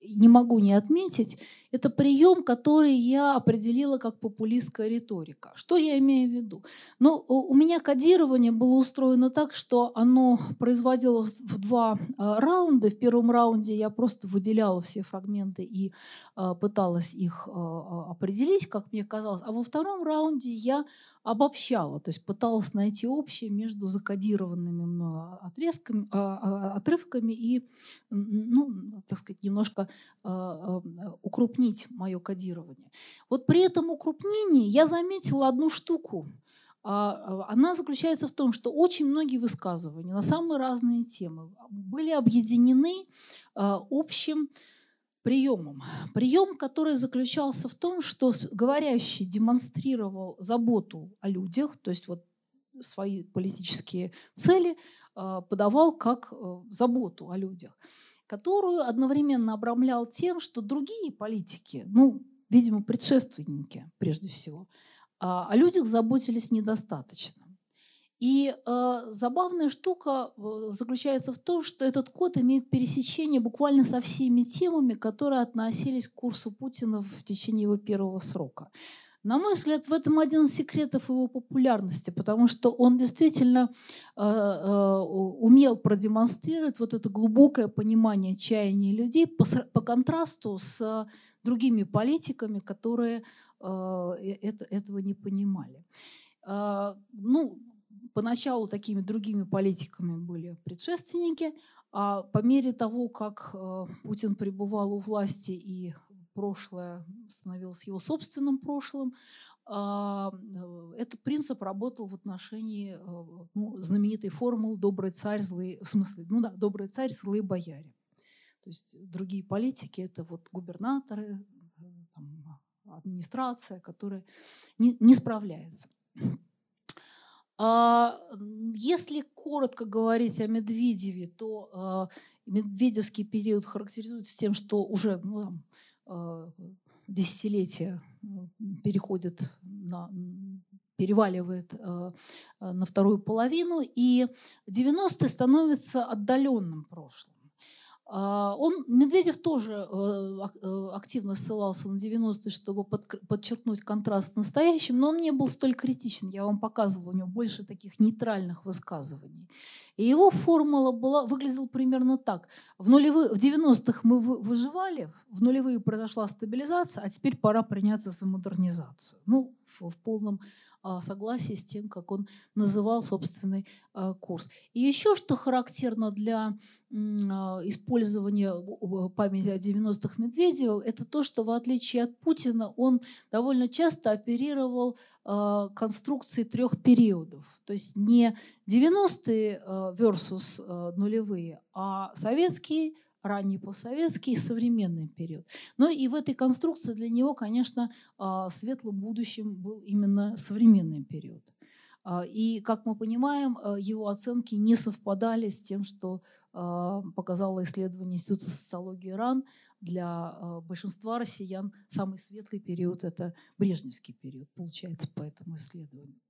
не могу не отметить, это прием, который я определила как популистская риторика. Что я имею в виду? Ну, у меня кодирование было устроено так, что оно производилось в два а, раунда. В первом раунде я просто выделяла все фрагменты и а, пыталась их а, определить, как мне казалось. А во втором раунде я обобщала, то есть пыталась найти общее между закодированными мною отрезками, отрывками и, ну, так сказать, немножко укрупнить укрупнить мое кодирование. Вот при этом укрупнении я заметила одну штуку. А, а, она заключается в том, что очень многие высказывания на самые разные темы были объединены а, общим приемом. Прием, который заключался в том, что говорящий демонстрировал заботу о людях, то есть вот свои политические цели подавал как э, заботу о людях которую одновременно обрамлял тем, что другие политики, ну, видимо, предшественники прежде всего, а, о людях заботились недостаточно. И э, забавная штука э, заключается в том, что этот код имеет пересечение буквально со всеми темами, которые относились к курсу Путина в течение его первого срока. На мой взгляд, в этом один из секретов его популярности, потому что он действительно э, э, умел продемонстрировать вот это глубокое понимание чаяния людей по, по контрасту с другими политиками, которые э, это, этого не понимали. Э, ну, поначалу такими другими политиками были предшественники, а по мере того, как э, Путин пребывал у власти и прошлое становилось его собственным прошлым. А, э, этот принцип работал в отношении э, ну, знаменитой формулы «добрый царь, злые...» В смысле, ну да, «добрый царь, злые бояре». То есть другие политики – это вот губернаторы, э, там, администрация, которая не, не справляется. А, если коротко говорить о Медведеве, то медведевский период характеризуется тем, что уже ну, десятилетия переходит на переваливает э, на вторую половину, и 90-е становятся отдаленным прошлым. А, он, Медведев тоже э, э, активно ссылался на 90-е, чтобы подчеркнуть контраст с настоящим, но он не был столь критичен. Я вам показывала, у него больше таких нейтральных высказываний. И его формула была, выглядела примерно так. В, нулевые, в 90-х мы выживали, в нулевые произошла стабилизация, а теперь пора приняться за модернизацию. Ну, в, полном а, согласии с тем, как он называл собственный а, курс. И еще что характерно для а, использования памяти о 90-х Медведева, это то, что в отличие от Путина он довольно часто оперировал конструкцией трех периодов. То есть не 90-е versus нулевые, а советские, ранний постсоветский и современный период. Но и в этой конструкции для него, конечно, а, светлым будущим был именно современный период. А, и, как мы понимаем, а, его оценки не совпадали с тем, что показало исследование Института социологии РАН, для большинства россиян самый светлый период – это Брежневский период, получается, по этому исследованию.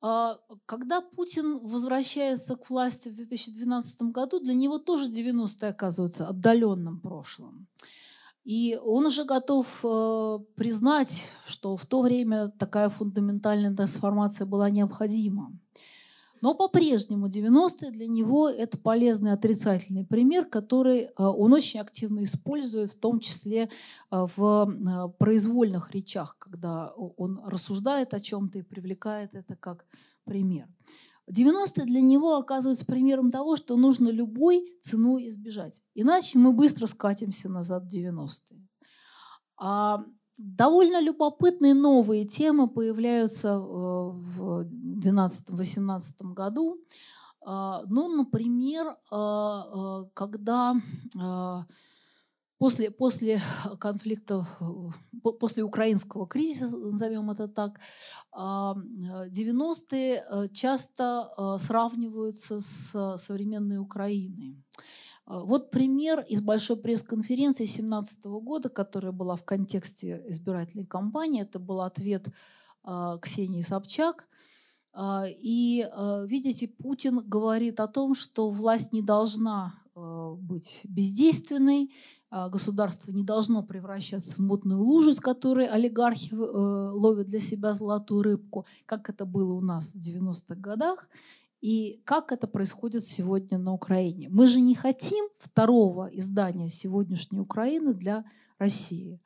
А, когда Путин возвращается к власти в 2012 году, для него тоже 90-е оказываются отдаленным прошлым. И он уже готов э, признать, что в то время такая фундаментальная трансформация была необходима. Но по-прежнему 90-е для него это полезный отрицательный пример, который э, он очень активно использует, в том числе э, в э, произвольных речах, когда он рассуждает о чем-то и привлекает это как пример. 90-е для него оказываются примером того, что нужно любой ценой избежать. Иначе мы быстро скатимся назад в 90-е. А довольно любопытные новые темы появляются э, в 2012-2018 году. А, ну, например, а, а, когда после, после конфликта, после украинского кризиса, назовем это так, 90-е э, часто сравниваются с современной Украиной. А, вот пример из большой пресс-конференции 2017 года, которая была в контексте избирательной кампании. Это был ответ а, Ксении Собчак. А, и, видите, Путин говорит о том, что власть не должна быть бездейственной, государство не должно превращаться в мутную лужу, из которой олигархи ловят для себя золотую рыбку, как это было у нас в 90-х годах. И как это происходит сегодня на Украине? Мы же не хотим второго издания сегодняшней Украины для России.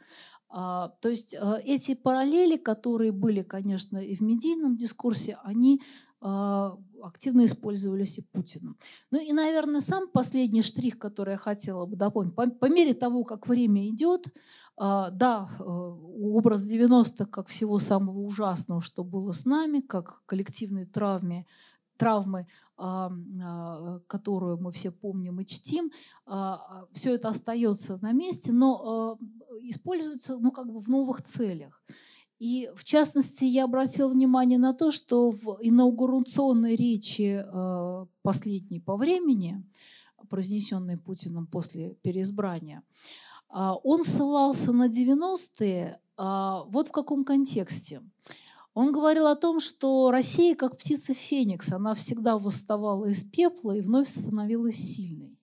А, то есть а, эти параллели, которые были, конечно, и в медийном дискурсе, они а, активно использовались и Путиным. Ну и, наверное, сам последний штрих, который я хотела бы дополнить. По, по мере того, как время идет, да, э, образ 90-х как всего самого ужасного, что было с нами, как коллективной травме травмы, а, а, которую мы все помним и чтим, а, все это остается на месте, но используется ну, как бы в новых целях. И в частности, я обратила внимание на то, что в инаугурационной речи последней по времени, произнесенной Путиным после переизбрания, он ссылался на 90-е вот в каком контексте. Он говорил о том, что Россия как птица Феникс, она всегда восставала из пепла и вновь становилась сильной.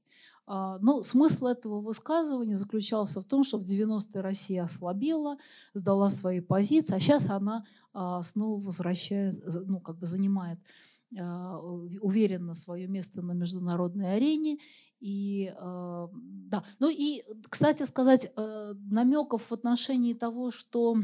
А, но смысл этого высказывания заключался в том, что в 90-е Россия ослабела, сдала свои позиции, а сейчас она а, снова возвращает, ну, как бы занимает а, уверенно свое место на международной арене. И, да. Ну и, кстати сказать, э, намеков в отношении того, что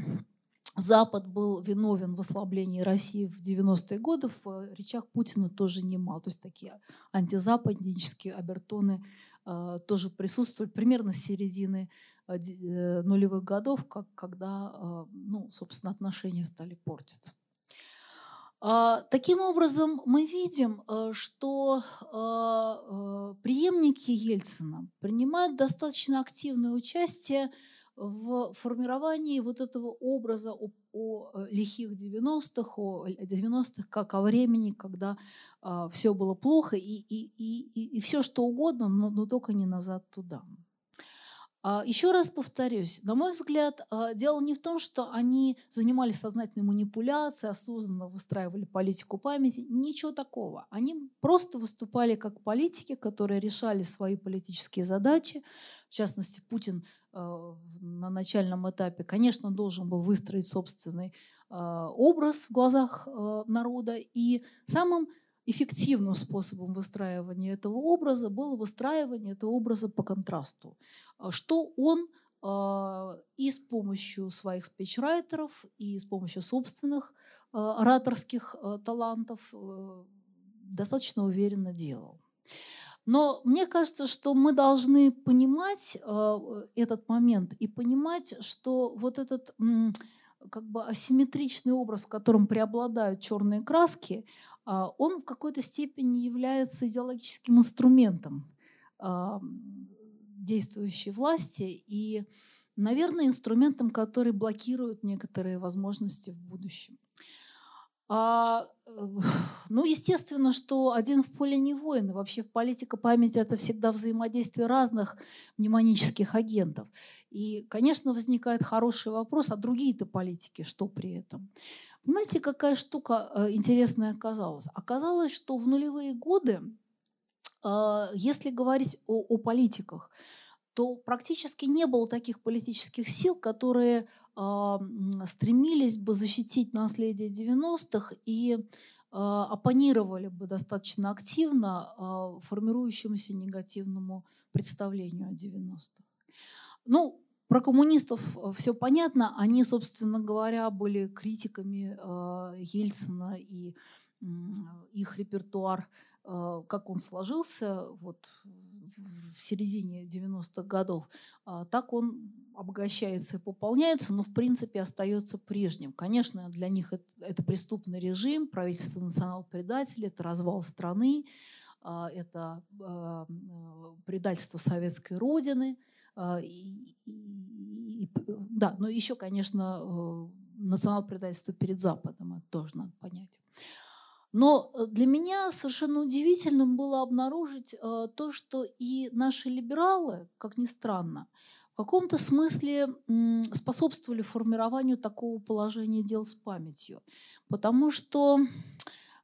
Запад был виновен в ослаблении России в 90-е годы, в э, речах Путина тоже немало. То есть такие антизападнические обертоны э, тоже присутствуют примерно с середины э, нулевых годов, как, когда, ну, собственно, отношения стали портиться. А, таким образом, мы видим, что преемники Ельцина принимают достаточно активное участие в формировании вот этого образа о, о э, лихих 90-х, о 90-х как о времени, когда а, все было плохо и, и, и, и все что угодно, но, но только не назад туда. А, Еще раз повторюсь, на мой взгляд, а, дело не в том, что они занимались сознательной манипуляцией, осознанно выстраивали политику памяти. Ничего такого. Они просто выступали как политики, которые решали свои политические задачи. В частности, Путин а, на начальном этапе, конечно, должен был выстроить собственный образ в глазах народа. И самым эффективным способом выстраивания этого образа было выстраивание этого образа по контрасту. А, что он а, и с помощью своих спичрайтеров, и с помощью собственных а, ораторских талантов э, достаточно уверенно делал. Но мне кажется, что мы должны понимать этот момент и понимать, что вот этот как бы асимметричный образ, в котором преобладают черные краски, он в какой-то степени является идеологическим инструментом а, действующей власти и, наверное, инструментом, который блокирует некоторые возможности в будущем. А, э, ну, естественно, что один в поле не воин. И вообще в политика памяти это всегда взаимодействие разных мнемонических агентов. И, конечно, возникает хороший вопрос, а другие-то политики что при этом? Понимаете, какая штука э, интересная оказалась? Оказалось, что в нулевые годы, э, если говорить о, о политиках, то практически не было таких политических сил, которые э, стремились бы защитить наследие 90-х и э, оппонировали бы достаточно активно формирующемуся негативному представлению о 90-х. Ну, про коммунистов все понятно. Они, собственно говоря, были критиками э, Ельцина и э, их репертуар, э, как он сложился вот, в середине 90-х годов, а, так он обогащается и пополняется, но в принципе остается прежним. Конечно, для них это, это преступный режим, правительство национал-предателей, это развал страны, а, это предательство советской родины. И, и, да, но еще, конечно, национал-предательство перед Западом, это тоже надо понять. Но э, для меня совершенно удивительным было обнаружить э, то, что и наши либералы, как ни странно, в каком-то смысле способствовали формированию такого положения дел с памятью. Потому что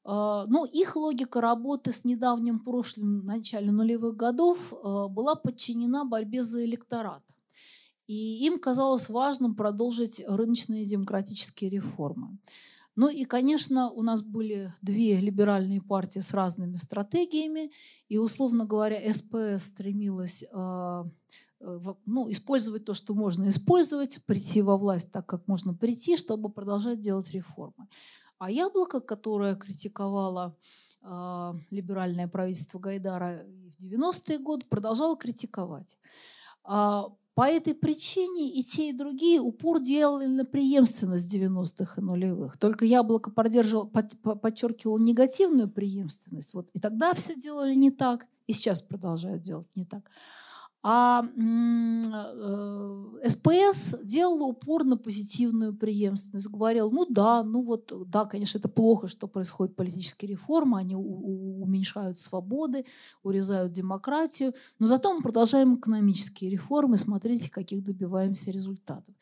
э, ну, их логика работы с недавним прошлым, начале нулевых годов, была подчинена борьбе за электорат. И им казалось важным продолжить рыночные демократические реформы. Ну и, конечно, у нас были две либеральные партии с разными стратегиями, и, условно говоря, СПС стремилась э, ну, использовать то, что можно использовать, прийти во власть так, как можно прийти, чтобы продолжать делать реформы. А Яблоко, которое критиковало э, либеральное правительство Гайдара в 90-е годы, продолжало критиковать. А по этой причине и те, и другие упор делали на преемственность 90-х и нулевых. Только яблоко подчеркивало негативную преемственность. Вот. И тогда все делали не так, и сейчас продолжают делать не так. А э, СПС делала упор на позитивную преемственность. Говорил, ну да, ну вот, да, конечно, это плохо, что происходят политические реформы, они уменьшают свободы, урезают демократию, но зато мы продолжаем экономические реформы, смотрите, каких добиваемся результатов.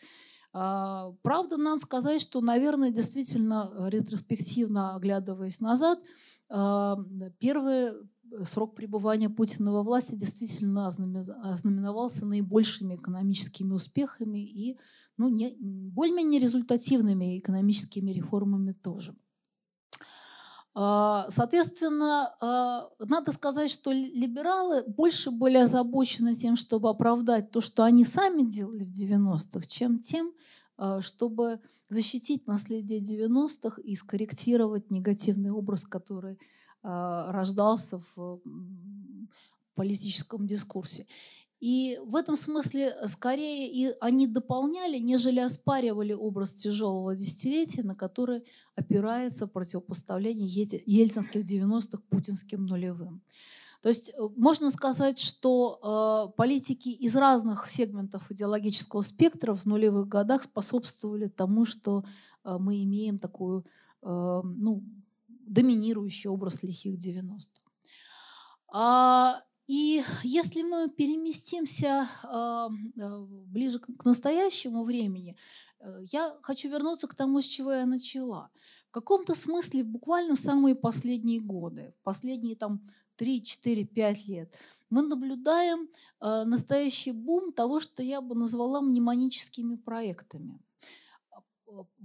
А, правда, надо сказать, что, наверное, действительно, ретроспективно оглядываясь назад, а, первые срок пребывания Путина во власти действительно ознаменовался наибольшими экономическими успехами и ну, не, более-менее результативными экономическими реформами тоже. А, соответственно, а, надо сказать, что либералы больше были озабочены тем, чтобы оправдать то, что они сами делали в 90-х, чем тем, а, чтобы защитить наследие 90-х и скорректировать негативный образ, который рождался в политическом дискурсе. И в этом смысле э, скорее и они дополняли, нежели оспаривали образ тяжелого десятилетия, на который опирается противопоставление ельцинских 90-х путинским нулевым. То есть э, можно сказать, что э, политики из разных сегментов идеологического спектра в нулевых годах способствовали тому, что э, мы имеем такую э, ну, доминирующий образ лихих 90-х. А, и если мы переместимся а, а, ближе к настоящему времени, э, я хочу вернуться к тому, с чего я начала. В каком-то смысле буквально в самые последние годы, последние там 3, 4, 5 лет, мы наблюдаем э, настоящий бум того, что я бы назвала мнемоническими проектами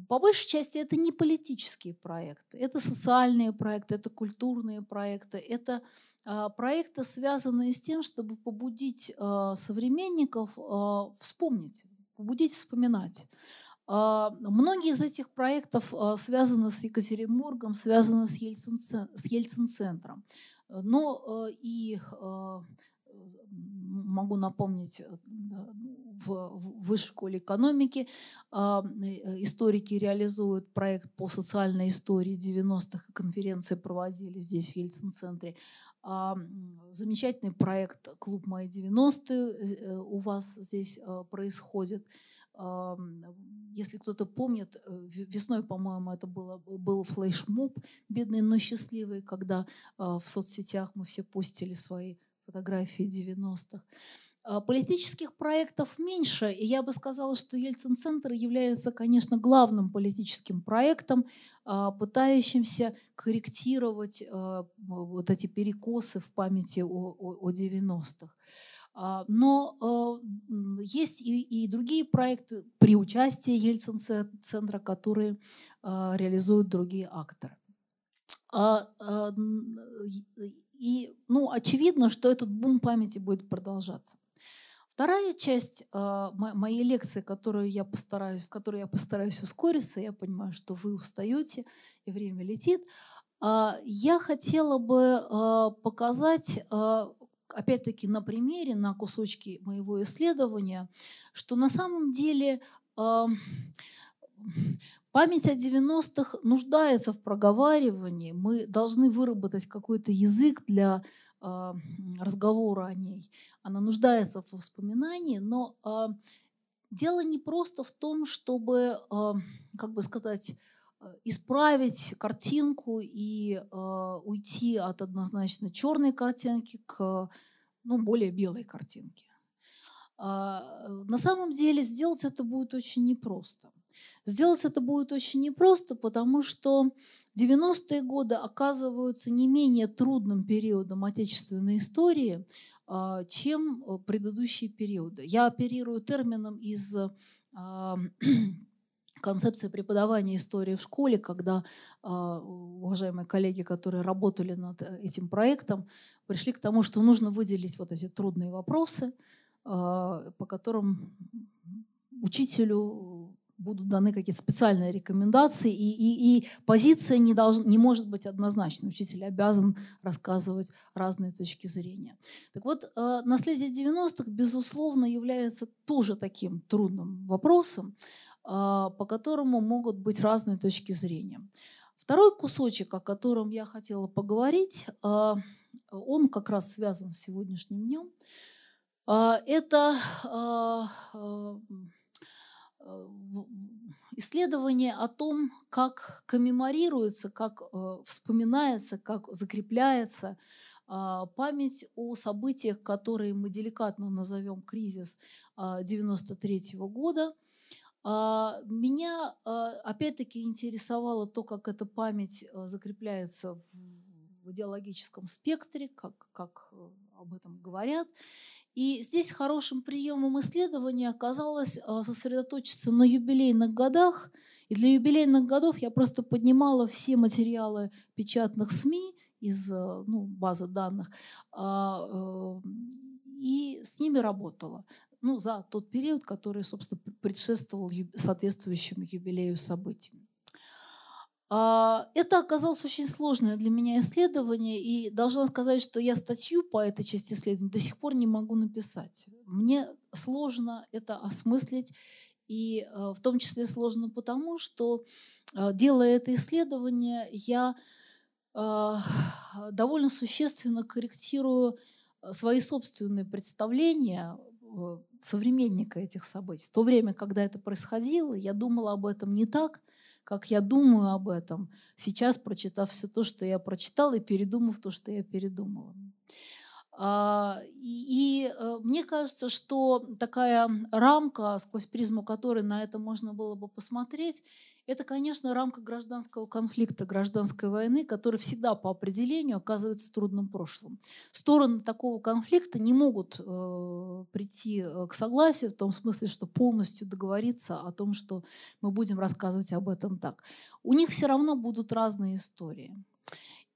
по большей части это не политические проекты, это социальные проекты, это культурные проекты, это а, проекты, связанные с тем, чтобы побудить а, современников а, вспомнить, побудить вспоминать. Многие из этих проектов связаны с Екатеринбургом, связаны с Ельцин-центром. Но и могу напомнить в высшей школе экономики. А, э, историки реализуют проект по социальной истории 90-х, конференции проводили здесь, в Ельцин-центре. А, замечательный проект «Клуб Мои 90-е» э, у вас здесь э, происходит. если кто-то помнит, э, весной, по-моему, это было, был флешмоб «Бедный, но счастливый», когда в соцсетях мы все постили свои фотографии 90-х. А, политических проектов меньше, и я бы сказала, что Ельцин-центр является, конечно, главным политическим проектом, а, пытающимся корректировать а, вот эти перекосы в памяти о, о, о 90-х. Но есть и другие проекты при участии Ельцин-центра, которые реализуют другие акторы. И ну, очевидно, что этот бум памяти будет продолжаться. Вторая часть э, моей лекции, которую я постараюсь, в которой я постараюсь ускориться, я понимаю, что вы устаете и время летит, э, я хотела бы э, показать, э, опять-таки на примере, на кусочке моего исследования, что на самом деле э, Память о 90-х нуждается в проговаривании. Мы должны выработать какой-то язык для э, разговора о ней. Она нуждается в воспоминании, но э, дело не просто в том, чтобы, э, как бы сказать, исправить картинку и э, уйти от однозначно черной картинки к ну, более белой картинке. Э, на самом деле сделать это будет очень непросто. Сделать это будет очень непросто, потому что 90-е годы оказываются не менее трудным периодом отечественной истории, а, чем э, предыдущие периоды. Я оперирую термином из а, концепции преподавания истории в школе, когда а, уважаемые коллеги, которые работали над э, этим проектом, пришли к тому, что нужно выделить вот эти трудные вопросы, по которым учителю будут даны какие-то специальные рекомендации, и, и, и позиция не, долж, не может быть однозначной. Учитель обязан рассказывать разные точки зрения. Так вот, э, наследие 90-х, безусловно, является тоже таким трудным вопросом, э, по которому могут быть разные точки зрения. Второй кусочек, о котором я хотела поговорить, э, он как раз связан с сегодняшним днем. Это исследование о том, как коммеморируется, как э, вспоминается, как закрепляется а, память о событиях, которые мы деликатно назовем кризис 93 а, года. А, меня опять-таки интересовало то, как эта память э, закрепляется в идеологическом спектре, как, как об этом говорят. И здесь хорошим приемом исследования оказалось э, сосредоточиться на юбилейных годах. И для юбилейных годов я просто поднимала все материалы печатных СМИ из э, ну, базы данных а, э, и с ними работала ну, за тот период, который, собственно, предшествовал соответствующему юбилею событий. А, это оказалось очень сложное для меня исследование, и должна сказать, что я статью по этой части исследования до сих пор не могу написать. Мне сложно это осмыслить, и э, в том числе сложно потому, что, э, делая это исследование, я довольно существенно корректирую свои собственные представления современника этих событий. В то время, когда это происходило, я думала об этом не так, как я думаю об этом, сейчас прочитав все то, что я прочитала, и передумав то, что я передумала. А, и, э, мне кажется, что такая рамка, сквозь призму которой на это можно было бы посмотреть, это, конечно, рамка гражданского конфликта, гражданской войны, который всегда по определению оказывается трудным прошлым. Стороны такого конфликта не могут э, прийти э, к согласию в том смысле, что полностью договориться о том, что мы будем рассказывать об этом так. У них все равно будут разные истории.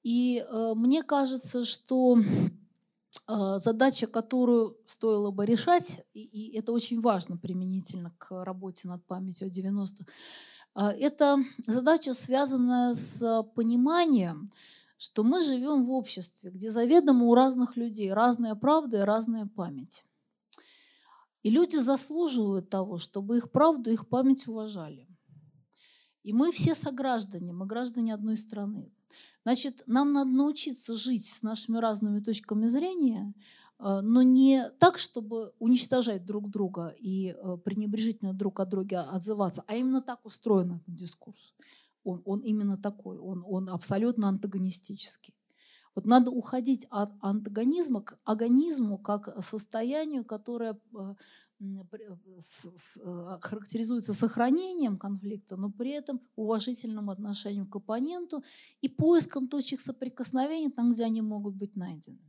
И э, мне кажется, что э, задача, которую стоило бы решать, и, это очень важно применительно к работе над памятью о 90-х, а, это задача, связанная с пониманием, что мы живем в обществе, где заведомо у разных людей разная правда и разная память. И люди заслуживают того, чтобы их правду, их память уважали. И мы все сограждане, мы граждане одной страны. Значит, нам надо научиться жить с нашими разными точками зрения, но не так, чтобы уничтожать друг друга и пренебрежительно друг от друга отзываться, а именно так устроен этот дискурс. Он, он именно такой, он, он абсолютно антагонистический. Вот надо уходить от антагонизма к агонизму как состоянию, которое а, характеризуется сохранением конфликта, но при этом уважительным отношением к оппоненту и поиском точек соприкосновения там, где они могут быть найдены.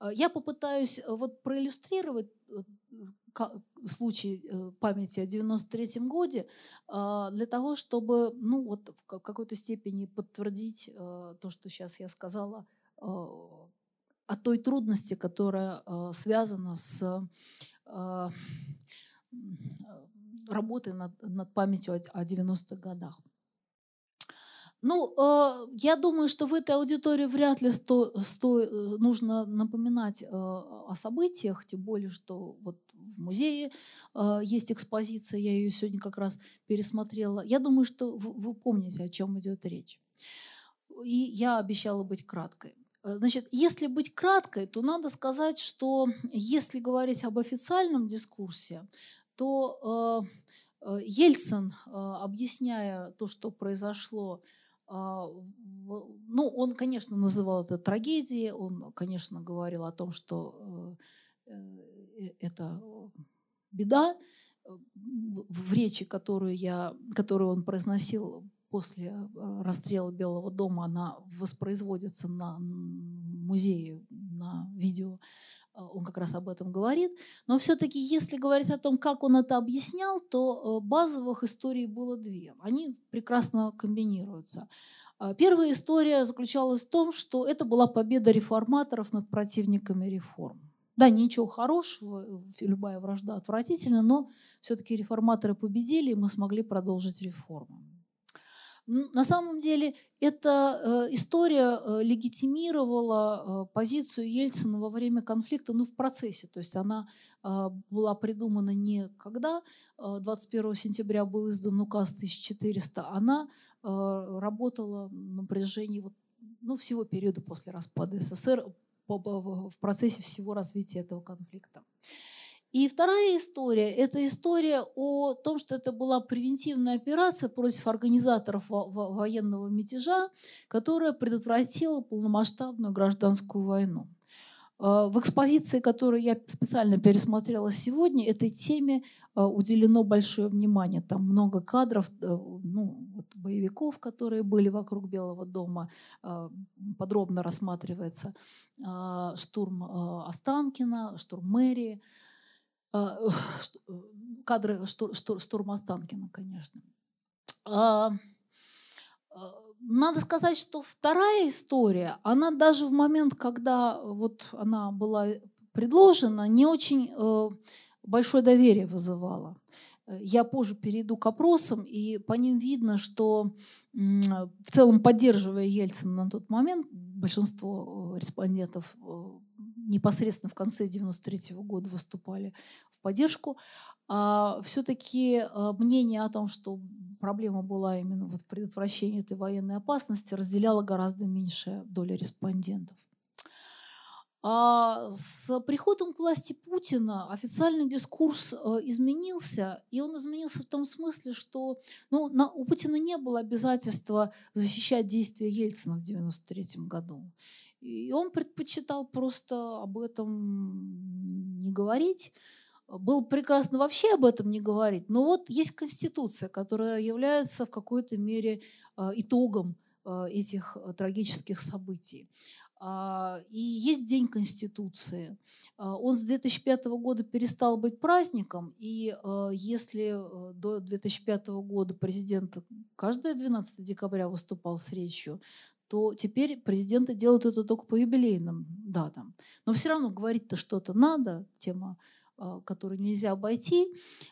А, я попытаюсь э, вот проиллюстрировать э, случай э, памяти о 93 годе а, для того, чтобы ну, вот в какой-то степени подтвердить то, что сейчас я сказала о той трудности, которая связана с работы над, над памятью о, 90-х годах. Ну, э, я думаю, что в этой аудитории вряд ли сто, сто, э, нужно напоминать э, о событиях, тем более, что вот в музее есть экспозиция, я ее сегодня как раз пересмотрела. Я думаю, что вы, вы помните, о чем идет речь. И я обещала быть краткой. Э, значит, если быть краткой, то надо сказать, что если говорить об официальном дискурсе, то э, э, Ельцин, объясняя то, что произошло, ну, он, конечно, называл это трагедией, он, конечно, говорил о том, что это беда. В речи, которую, я, которую он произносил после э, расстрела Белого дома она воспроизводится на музее, на видео. Э, он как раз об этом говорит. Но все-таки, если говорить о том, как он это объяснял, то э, базовых историй было две. Они прекрасно комбинируются. Первая история заключалась в том, что это была победа реформаторов над противниками реформ. Да, ничего хорошего, любая вражда отвратительна, но все-таки реформаторы победили, и мы смогли продолжить реформы. На самом деле эта э, история э, легитимировала э, позицию Ельцина во время конфликта, ну, в процессе. То есть она была придумана не когда 21 сентября был издан указ 1400, она работала на протяжении вот, ну, всего периода после распада СССР в процессе всего развития этого конфликта. И вторая история – это история о том, что это была превентивная операция против организаторов военного мятежа, которая предотвратила полномасштабную гражданскую войну. А, в экспозиции, которую я специально пересмотрела сегодня, этой теме а, уделено большое внимание. Там много кадров, э, ну, боевиков, которые были вокруг Белого дома, а, подробно рассматривается штурм Останкина, штурм мэрии – кадры штурма Останкина, конечно. А, а, надо сказать, что вторая история, она даже в момент, когда вот она была предложена, не очень э, большое доверие вызывала. Я позже перейду к опросам, и по ним видно, что в целом поддерживая Ельцина на тот момент, большинство э, респондентов непосредственно в конце 93 года выступали в поддержку, а все-таки а, мнение о том, что проблема была именно вот в предотвращении этой военной опасности, разделяла гораздо меньшая доля респондентов. А с приходом к власти Путина официальный дискурс э, изменился, и он изменился в том смысле, что ну, на, у Путина не было обязательства защищать действия Ельцина в 1993 году. И он предпочитал просто об этом не говорить. Был прекрасно вообще об этом не говорить. Но вот есть Конституция, которая является в какой-то мере а, итогом а, этих а, трагических событий. И есть День Конституции. Он с 2005 года перестал быть праздником, и если до 2005 года президент каждое 12 декабря выступал с речью, то теперь президенты делают это только по юбилейным датам. Но все равно говорить-то что-то надо, тема а, которую нельзя обойти.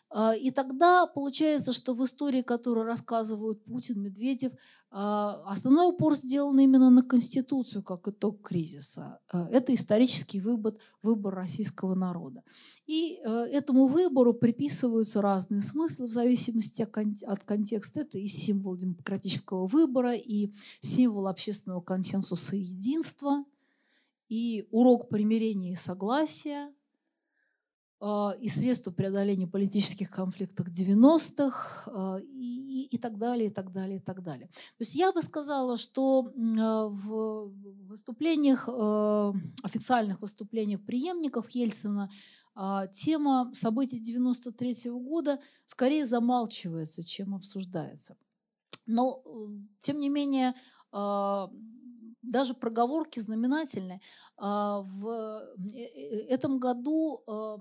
А, и тогда получается, что в истории, которую рассказывают Путин, Медведев, а, основной упор сделан именно на Конституцию как итог кризиса. Это исторический выбор, выбор российского народа. И этому выбору приписываются разные смыслы в зависимости от контекста. Это и символ демократического выбора, и символ общественного консенсуса и единства – и урок примирения и согласия, и средства преодоления политических конфликтов 90-х а, и, и так далее, и так далее, и так далее. То есть я бы сказала, что а, в выступлениях, официальных выступлениях преемников Ельцина тема событий 93 -го года скорее замалчивается, чем обсуждается. Но, тем не менее, даже проговорки знаменательные. А, в э, э, этом году а,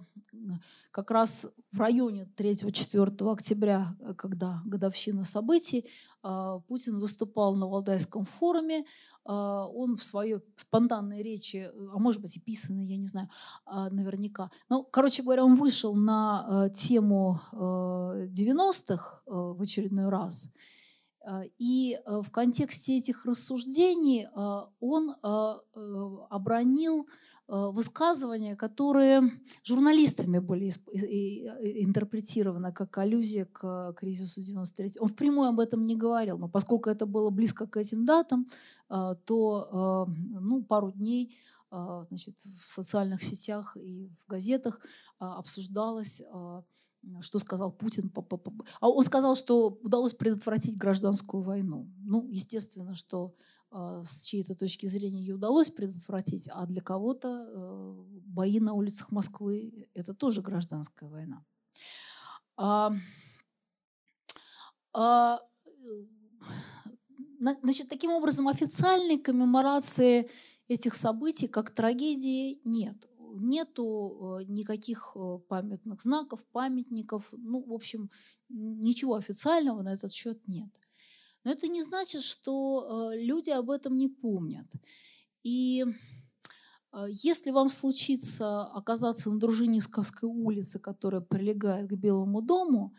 как раз в районе 3-4 октября, э, когда годовщина событий, а, Путин выступал на Валдайском форуме. Он в своей спонтанной речи, а может быть и писанной, я не знаю, наверняка. Ну, короче говоря, он вышел на тему 90-х в очередной раз – и э, в контексте этих рассуждений э, он обронил высказывания, которые журналистами были интерпретированы как аллюзия к кризису 93 Он впрямую об этом не говорил, но поскольку это было близко к этим датам, то ну, пару дней значит, в социальных сетях и в газетах обсуждалось что сказал Путин. А он сказал, что удалось предотвратить гражданскую войну. Ну, естественно, что а, с чьей-то точки зрения ее удалось предотвратить, а для кого-то э, бои на улицах Москвы – это тоже гражданская война. А, а, значит, таким образом, официальной коммеморации этих событий как трагедии нет нету э, никаких э, памятных знаков, памятников, ну, в общем, ничего официального на этот счет нет. Но это не значит, что э, люди об этом не помнят. И если вам случится оказаться на Дружинисковской улице, которая прилегает к Белому дому,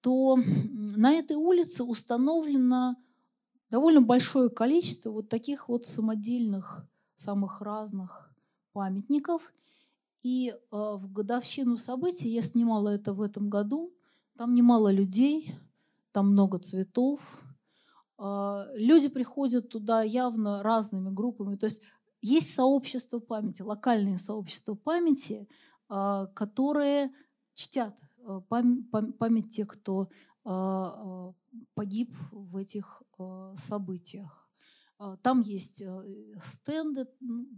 то на этой улице установлено довольно большое количество вот таких вот самодельных, самых разных памятников. И э, в годовщину событий, я снимала это в этом году, там немало людей, там много цветов. Э, люди приходят туда явно разными группами. То есть есть сообщество памяти, локальные сообщества памяти, э, которые чтят э, память, тех, кто э, погиб в этих э, событиях. Там есть стенды,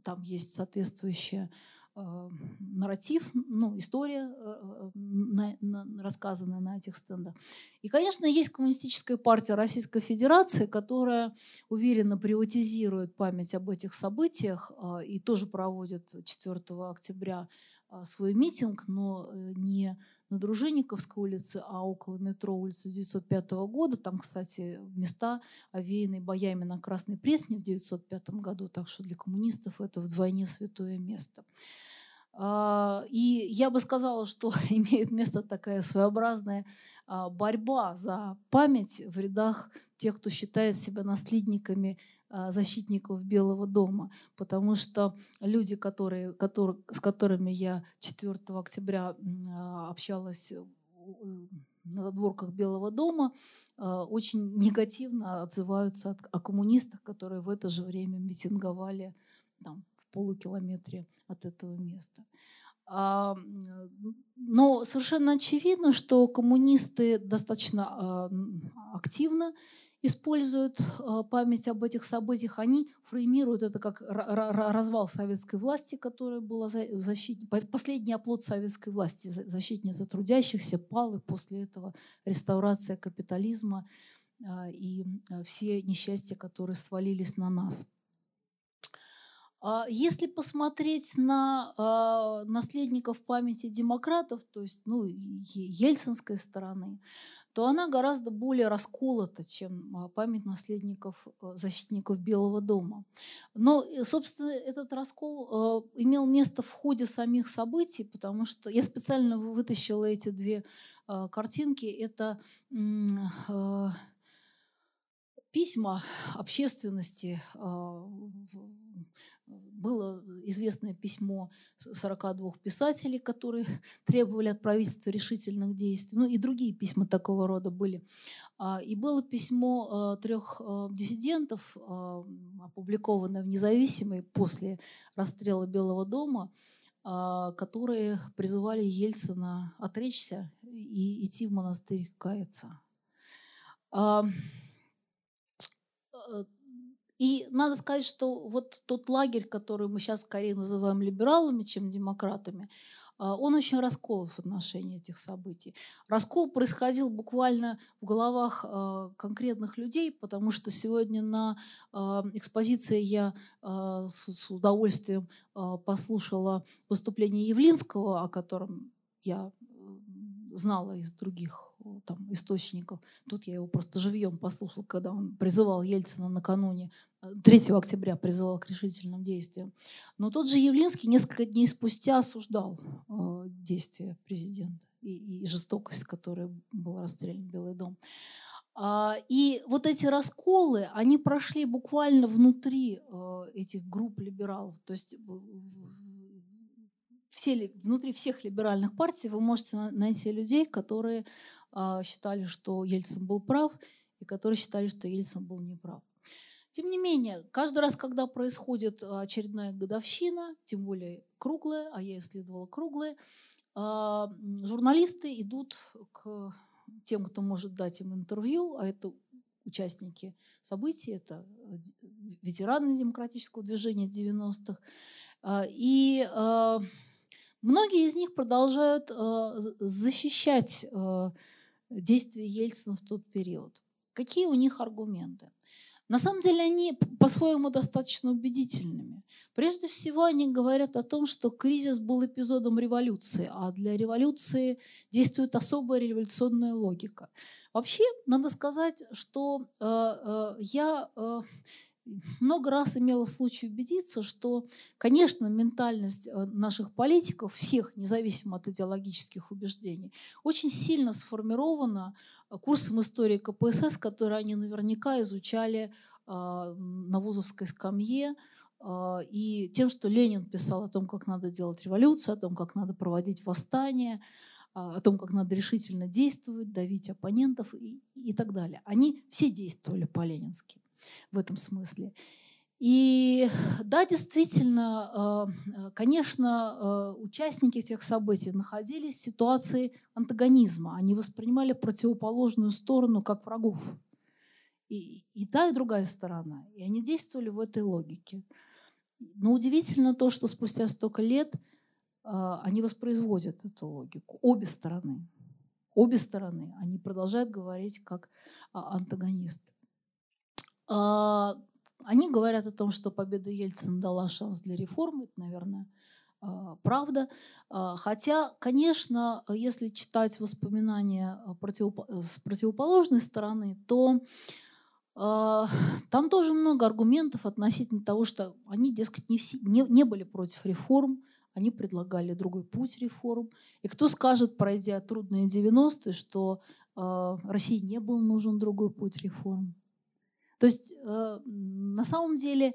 там есть соответствующая э, нарратив, ну, история, э, на, на, рассказанная на этих стендах. И, конечно, есть коммунистическая партия Российской Федерации, которая уверенно приватизирует память об этих событиях э, и тоже проводит 4 октября э, свой митинг, но э, не на Дружинниковской улице, а около метро улицы 905 года. Там, кстати, места, овеянные боями на Красной Пресне в 905 году, так что для коммунистов это вдвойне святое место. А, и я бы сказала, что имеет место такая своеобразная а, борьба за память в рядах тех, кто считает себя наследниками защитников Белого дома, потому что люди, которые, которые, с которыми я 4 октября общалась на задворках Белого дома, очень негативно отзываются о коммунистах, которые в это же время митинговали там, полукилометре от этого места. А, но совершенно очевидно, что коммунисты достаточно а, активно используют а, память об этих событиях. Они фреймируют это как развал советской власти, которая была защит... последний оплот советской власти, защитница трудящихся, пал, и после этого реставрация капитализма и все несчастья, которые свалились на нас. А если посмотреть на э, наследников памяти демократов, то есть ну, ельцинской стороны, то она гораздо более расколота, чем а, память наследников э, защитников Белого дома. Но, э, собственно, этот раскол э, имел место в ходе самих событий, потому что я специально вытащила эти две картинки. Это письма общественности. А, было известное письмо 42 писателей, которые требовали от правительства решительных действий. Ну и другие письма такого рода были. А, и было письмо трех диссидентов, опубликованное в «Независимой» после расстрела Белого дома, которые призывали Ельцина отречься и идти в монастырь каяться. Э, и надо сказать, что вот тот лагерь, который мы сейчас скорее называем либералами, чем демократами, а, он очень раскол в отношении этих событий. Раскол происходил буквально в головах а, конкретных людей, потому что сегодня на экспозиции я с удовольствием послушала выступление Явлинского, о котором я знала из других там, источников. Тут я его просто живьем послушал, когда он призывал Ельцина накануне, 3 э, октября призывал к решительным действиям. Но тот же Явлинский несколько дней спустя осуждал э, действия президента и, и жестокость, которой был расстрелян Белый дом. А, и вот эти расколы, они прошли буквально внутри э, этих групп либералов. То есть все, внутри всех либеральных партий вы можете найти людей, которые считали, что Ельцин был прав, и которые считали, что Ельцин был неправ. Тем не менее, каждый раз, когда происходит очередная годовщина, тем более круглая, а я исследовала круглые, а, журналисты идут к тем, кто может дать им интервью, а это участники событий, это ветераны демократического движения 90-х. А, и многие из них продолжают защищать действия Ельцина в тот период. Какие у них аргументы? На самом деле они по-своему достаточно убедительными. Прежде всего они говорят о том, что кризис был эпизодом революции, а для революции действует особая революционная логика. Вообще, надо сказать, что э, э, я э, много раз имела случай убедиться, что, конечно, ментальность э, наших политиков, всех, независимо от идеологических убеждений, очень сильно сформирована э, курсом истории КПСС, который они наверняка изучали э, на вузовской скамье, и тем, что Ленин писал о том, как надо делать революцию, о том, как надо проводить восстание, о том, как надо решительно действовать, давить оппонентов и, и так далее. Они все действовали по-ленински в этом смысле. И да, действительно, а, а, конечно, а, участники этих событий находились в ситуации антагонизма. Они воспринимали противоположную сторону как врагов. И, и та, и другая сторона. И они действовали в этой логике. Но удивительно то, что спустя столько лет они воспроизводят эту логику. Обе стороны. Обе стороны. Они продолжают говорить как антагонисты. А, они говорят о том, что победа Ельцина дала шанс для реформы. Это, наверное, а, правда. А, хотя, конечно, если читать воспоминания с противоположной стороны, то там тоже много аргументов относительно того, что они, дескать, не, все, не, не были против реформ, они предлагали другой путь реформ. И кто скажет, пройдя трудные 90-е, что России не был нужен другой путь реформ? То есть э, на самом деле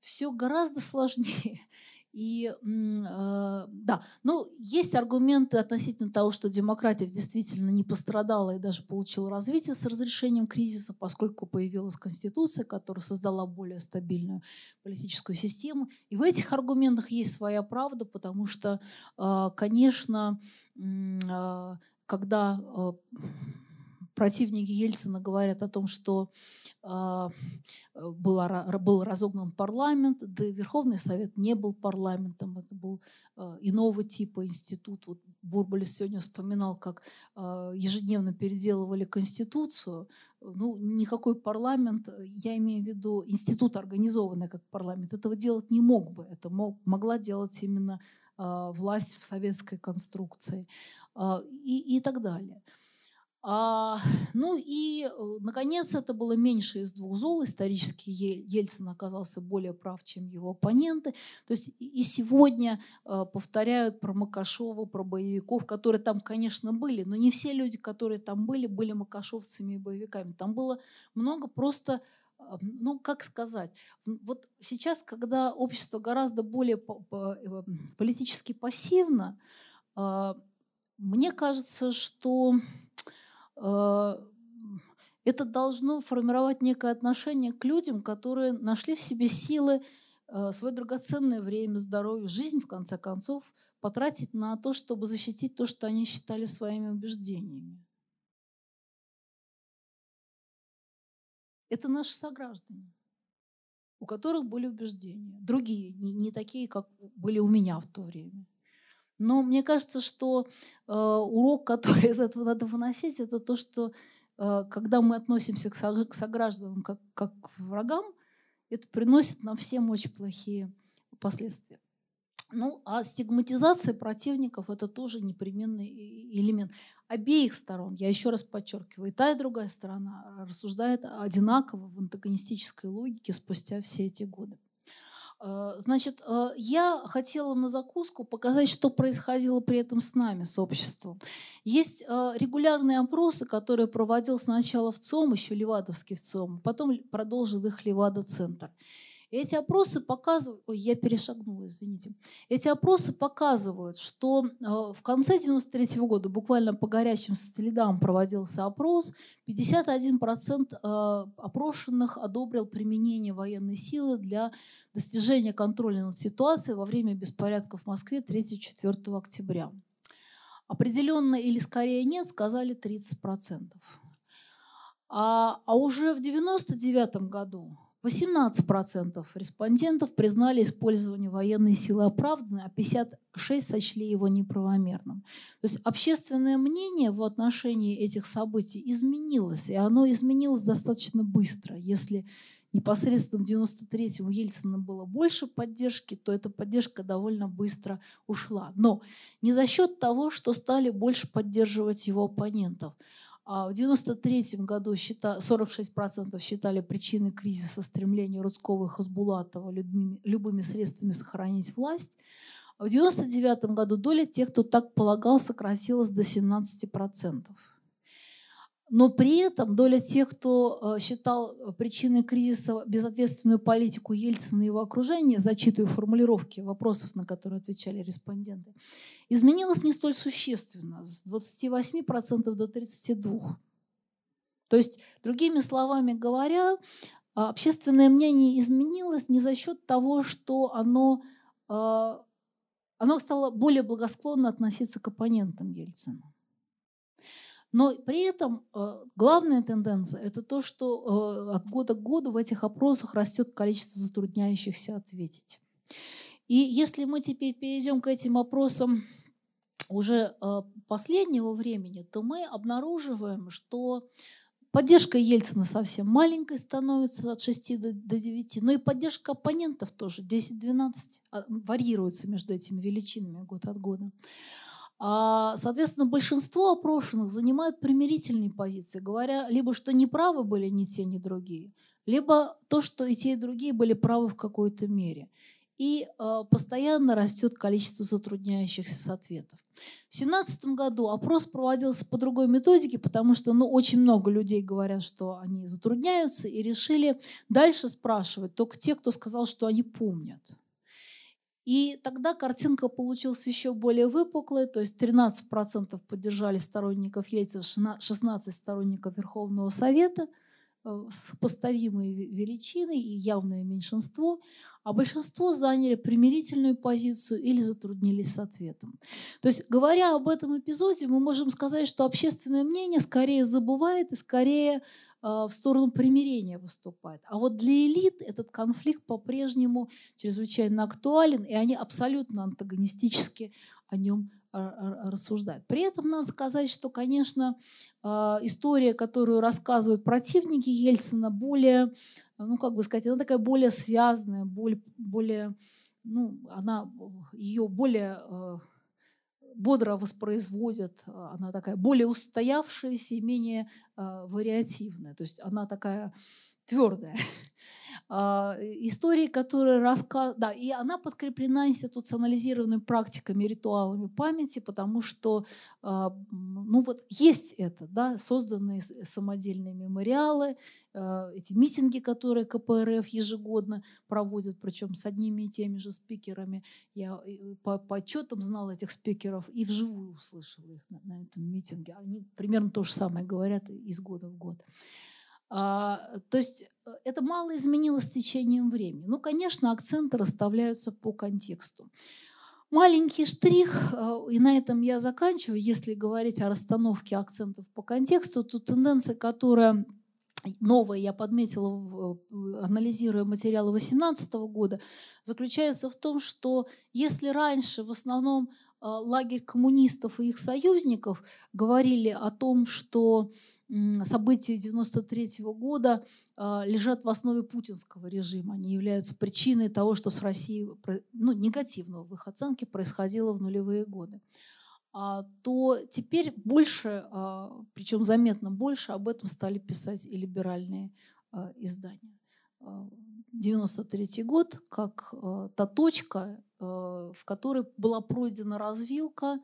все гораздо сложнее. И э, да, ну, есть аргументы относительно того, что демократия действительно не пострадала и даже получила развитие с разрешением кризиса, поскольку появилась конституция, которая создала более стабильную политическую систему. И в этих аргументах есть своя правда, потому что, э, конечно, э, когда э, противники Ельцина говорят о том, что а, э, был, разогнан парламент, да и Верховный Совет не был парламентом, это был э, иного типа институт. Вот Бурбалис сегодня вспоминал, как э, ежедневно переделывали Конституцию. Ну, никакой парламент, я имею в виду институт, организованный как парламент, этого делать не мог бы. Это мог, могла делать именно власть в советской конструкции и, и так далее. А, ну и, э, наконец, это было меньше из двух зол. Исторически Ельцин оказался более прав, чем его оппоненты. То есть и сегодня э, повторяют про Макашова, про боевиков, которые там, конечно, были, но не все люди, которые там были, были макашовцами и боевиками. Там было много просто ну, как сказать, вот сейчас, когда общество гораздо более э, политически пассивно, мне кажется, что это должно формировать некое отношение к людям, которые нашли в себе силы а, свое драгоценное время, здоровье, жизнь, в конце концов, потратить на то, чтобы защитить то, что они считали своими убеждениями. Это наши сограждане, у которых были убеждения. Другие, не такие, как были у меня в то время. Но мне кажется, что э, урок, который из этого надо выносить, это то, что э, когда мы относимся к, со, к согражданам как, как к врагам, это приносит нам всем очень плохие последствия. Ну, а стигматизация противников – это тоже непременный элемент обеих сторон. Я еще раз подчеркиваю, и та, и другая сторона рассуждает одинаково в антагонистической логике спустя все эти годы. Э, значит, э, я хотела на закуску показать, что происходило при этом с нами, с обществом. Есть э, регулярные опросы, которые проводил сначала в ЦОМ, еще Левадовский в ЦОМ, потом продолжил их Левада-центр. Эти опросы показывают, ой, я перешагнула, извините. Эти опросы показывают, что э, в конце 93 года, буквально по горячим следам проводился опрос, 51% э, опрошенных одобрил применение военной силы для достижения контроля над ситуацией во время беспорядков в Москве 3-4 октября. Определенно или скорее нет, сказали 30%. А, а уже в 99 году 18% респондентов признали использование военной силы оправданным, а 56% сочли его неправомерным. То есть общественное мнение в отношении этих событий изменилось, и оно изменилось достаточно быстро. Если непосредственно в 93-м у Ельцина было больше поддержки, то эта поддержка довольно быстро ушла. Но не за счет того, что стали больше поддерживать его оппонентов, в 1993 году 46% считали причиной кризиса стремление Рудского и Хасбулатова любыми средствами сохранить власть. В 1999 году доля тех, кто так полагал, сократилась до 17%. Но при этом доля тех, кто э, считал э, причиной кризиса безответственную политику Ельцина и его окружения, зачитываю формулировки вопросов, на которые отвечали респонденты, изменилась не столь существенно, с 28% до 32%. То есть, другими словами говоря, общественное мнение изменилось не за счет того, что оно, э, оно стало более благосклонно относиться к оппонентам Ельцина. Но при этом э, главная тенденция – это то, что э, от года к году в этих опросах растет количество затрудняющихся ответить. И если мы теперь перейдем к этим опросам уже э, последнего времени, то мы обнаруживаем, что поддержка Ельцина совсем маленькой становится от 6 до, до 9, но и поддержка оппонентов тоже 10-12 а, варьируется между этими величинами год от года. А, соответственно, большинство опрошенных занимают примирительные позиции, говоря либо, что неправы были ни те, ни другие, либо то, что и те, и другие были правы в какой-то мере. И э, постоянно растет количество затрудняющихся с ответов. В 2017 году опрос проводился по другой методике, потому что ну, очень много людей говорят, что они затрудняются, и решили дальше спрашивать только те, кто сказал, что они помнят. И тогда картинка получилась еще более выпуклой, то есть 13% поддержали сторонников Ельцина, 16 сторонников Верховного Совета э, с поставимой величиной и явное меньшинство, а большинство заняли примирительную позицию или затруднились с ответом. То есть, говоря об этом эпизоде, мы можем сказать, что общественное мнение скорее забывает и скорее в сторону примирения выступает. А вот для элит этот конфликт по-прежнему чрезвычайно актуален, и они абсолютно антагонистически о нем а, а, рассуждают. При этом надо сказать, что, конечно, история, которую рассказывают противники Ельцина, более, ну, как бы сказать, она такая более связанная, более, более ну, она ее более бодро воспроизводят, а, она такая более устоявшаяся и менее а, вариативная. То есть она такая твердая. А, истории, которые рассказывают... Да, и она подкреплена институционализированными практиками, ритуалами памяти, потому что а, ну вот есть это, да, созданные самодельные мемориалы, а, эти митинги, которые КПРФ ежегодно проводят, причем с одними и теми же спикерами. Я по, по отчетам знала этих спикеров и вживую услышала их на, на этом митинге. Они примерно то же самое говорят из года в год. А, то есть э, это мало изменилось с течением времени. Ну, конечно, акценты расставляются по контексту. Маленький штрих, э, и на этом я заканчиваю. Если говорить о расстановке акцентов по контексту, то тенденция, которая новое я подметила, анализируя материалы 2018 года, заключается в том, что если раньше в основном э, лагерь коммунистов и их союзников говорили о том, что события 93 года а, лежат в основе путинского режима. Они являются причиной того, что с Россией, ну, негативного в их оценке, происходило в нулевые годы. А, то теперь больше, а, причем заметно больше, об этом стали писать и либеральные издания. 93 год как та точка, в которой была пройдена развилка,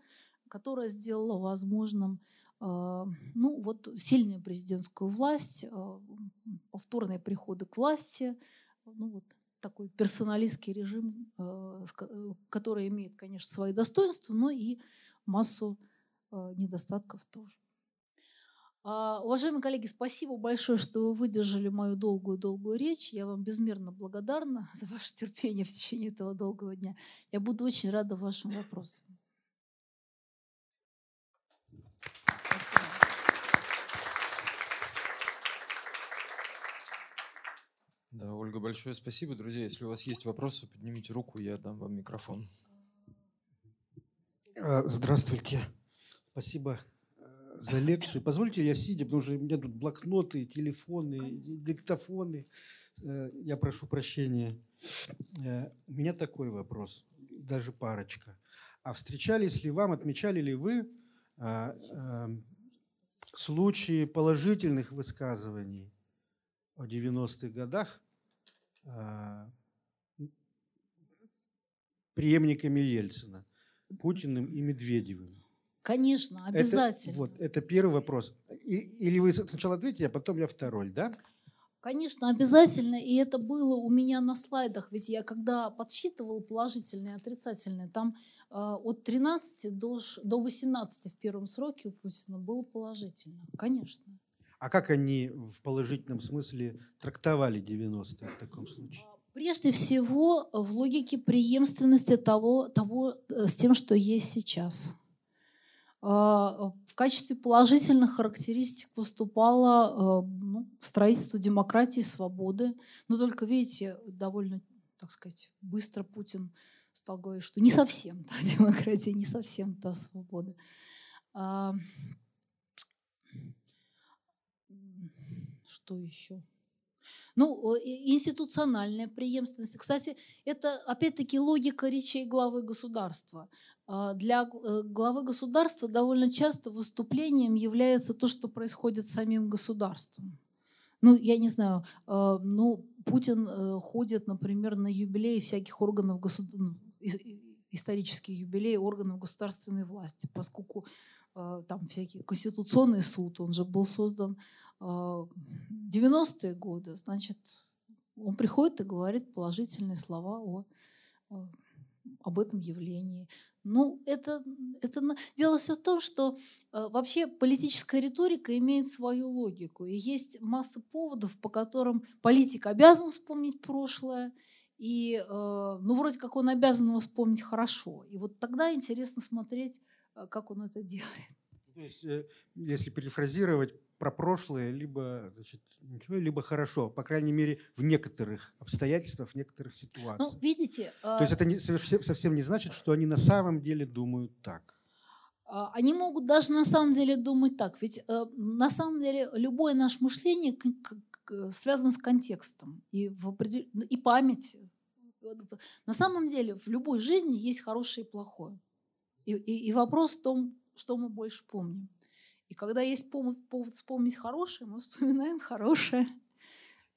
которая сделала возможным а, ну, вот сильную президентскую власть, а, повторные приходы к власти, ну, вот такой персоналистский режим, а, который имеет, конечно, свои достоинства, но и массу недостатков тоже. Уважаемые коллеги, спасибо большое, что вы выдержали мою долгую-долгую речь. Я вам безмерно благодарна за ваше терпение в течение этого долгого дня. Я буду очень рада вашим вопросам. Да, Ольга, большое спасибо. Друзья, если у вас есть вопросы, поднимите руку, я дам вам микрофон. А, здравствуйте. Спасибо за лекцию. Позвольте, я сидя, потому что у меня тут блокноты, телефоны, диктофоны. Э, я прошу прощения. Э, у меня такой вопрос, даже парочка. А встречались ли вам, отмечали ли вы случаи положительных высказываний о 90-х годах преемниками Ельцина, Путиным и Медведевым. Конечно, обязательно. Это, вот, это первый вопрос. И, или вы сначала ответите, а потом я второй, да? Конечно, обязательно. И это было у меня на слайдах. Ведь я когда подсчитывала положительные и отрицательные, там э, от 13 до, до 18 в первом сроке у Путина было положительно. Конечно. А как они в положительном смысле трактовали 90-е в таком случае? Прежде всего, в логике преемственности того, того э, с тем, что есть сейчас. А, в качестве положительных характеристик выступало э, ну, строительство демократии, свободы. Но только, видите, довольно, так сказать, быстро Путин стал говорить, что не совсем та демократия, не совсем та свобода. А, что еще? Ну, институциональная преемственность. Кстати, это опять-таки логика речей главы государства. А, для э, главы государства довольно часто выступлением является то, что происходит с самим государством. Ну, я не знаю, а, ну, Путин э, ходит, например, на юбилеи всяких органов государства, ну, исторические юбилеи органов государственной власти, поскольку а, там всякий конституционный суд, он же был создан 90-е годы, значит, он приходит и говорит положительные слова о, об этом явлении. Ну, это, это дело все в том, что э, вообще политическая риторика имеет свою логику. И есть масса поводов, по которым политик обязан вспомнить прошлое, и, ну, вроде как он обязан его вспомнить хорошо. И вот тогда интересно смотреть, как он это делает. То есть, э, если перефразировать, про прошлое либо значит, ничего, либо хорошо, по крайней мере, в некоторых обстоятельствах, в некоторых ну, ситуациях. Ну, видите... То есть это не, совсем не значит, что они на самом деле думают так. А, они могут даже на самом деле думать так. Ведь э, на самом деле любое наше мышление связано с контекстом и, в определ... и память. На самом деле в любой жизни есть хорошее и плохое. И, и, и вопрос в том, что мы больше помним. И когда есть повод, повод вспомнить хорошее, мы вспоминаем хорошее.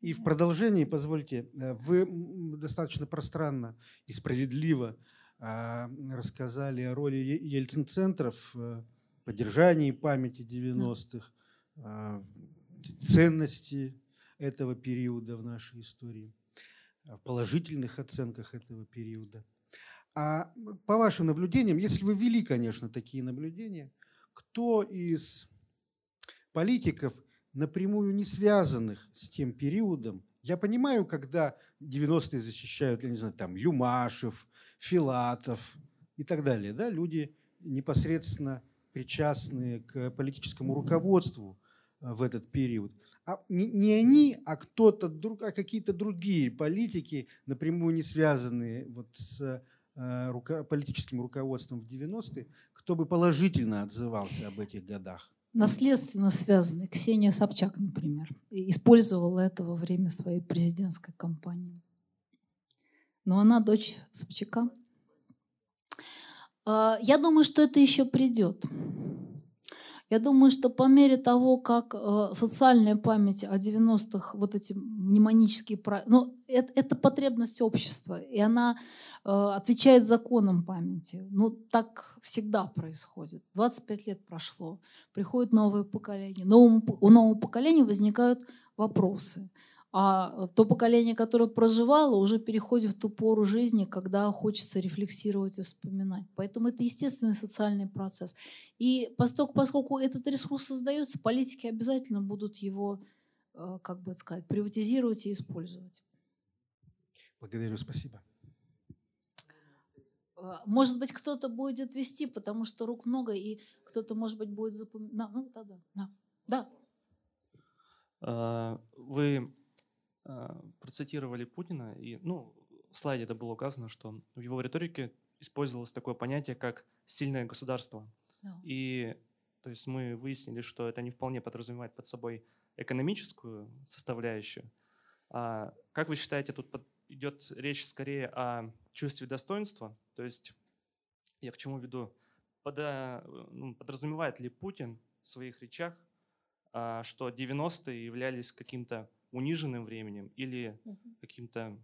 И в продолжении, позвольте, э, вы достаточно пространно и справедливо а, рассказали о роли Ельцин-центров в поддержании памяти 90-х, а, ценности этого периода в нашей истории, положительных оценках этого периода. А по вашим наблюдениям, если вы вели, конечно, такие наблюдения, кто из политиков, напрямую не связанных с тем периодом, я понимаю, когда 90-е защищают, я не знаю, там, Юмашев, Филатов и так далее, да, люди непосредственно причастные к политическому руководству э, в этот период. А не, не они, а кто-то, а какие-то другие политики, напрямую не связанные вот с политическим руководством в 90-е, кто бы положительно отзывался об этих годах? Наследственно связанный. Ксения Собчак, например, использовала это во время своей президентской кампании. Но она дочь Собчака. А, я думаю, что это еще придет. Я думаю, что по мере того, как э, социальная память о 90-х, вот эти мнемонические... Ну, это, это потребность общества, и она э, отвечает законам памяти. Ну, так всегда происходит. 25 лет прошло, приходит новое поколение. Новому, у нового поколения возникают вопросы а то поколение, которое проживало, уже переходит в ту пору жизни, когда хочется рефлексировать и вспоминать. Поэтому это естественный социальный процесс. И поскольку, поскольку этот ресурс создается, политики обязательно будут его, э, как бы сказать, приватизировать и использовать. Благодарю, спасибо. Э, может быть, кто-то будет вести, потому что рук много, и кто-то, может быть, будет запоминать. Ну, да, да, да. да. Вы а, процитировали Путина, и ну, в слайде это было указано, что в его риторике использовалось такое понятие, как «сильное государство». Да. И то есть мы выяснили, что это не вполне подразумевает под собой экономическую составляющую. А как вы считаете, тут идет речь скорее о чувстве достоинства? То есть я к чему веду? Пода, ну, подразумевает ли Путин в своих речах, а, что 90-е являлись каким-то униженным временем или каким-то,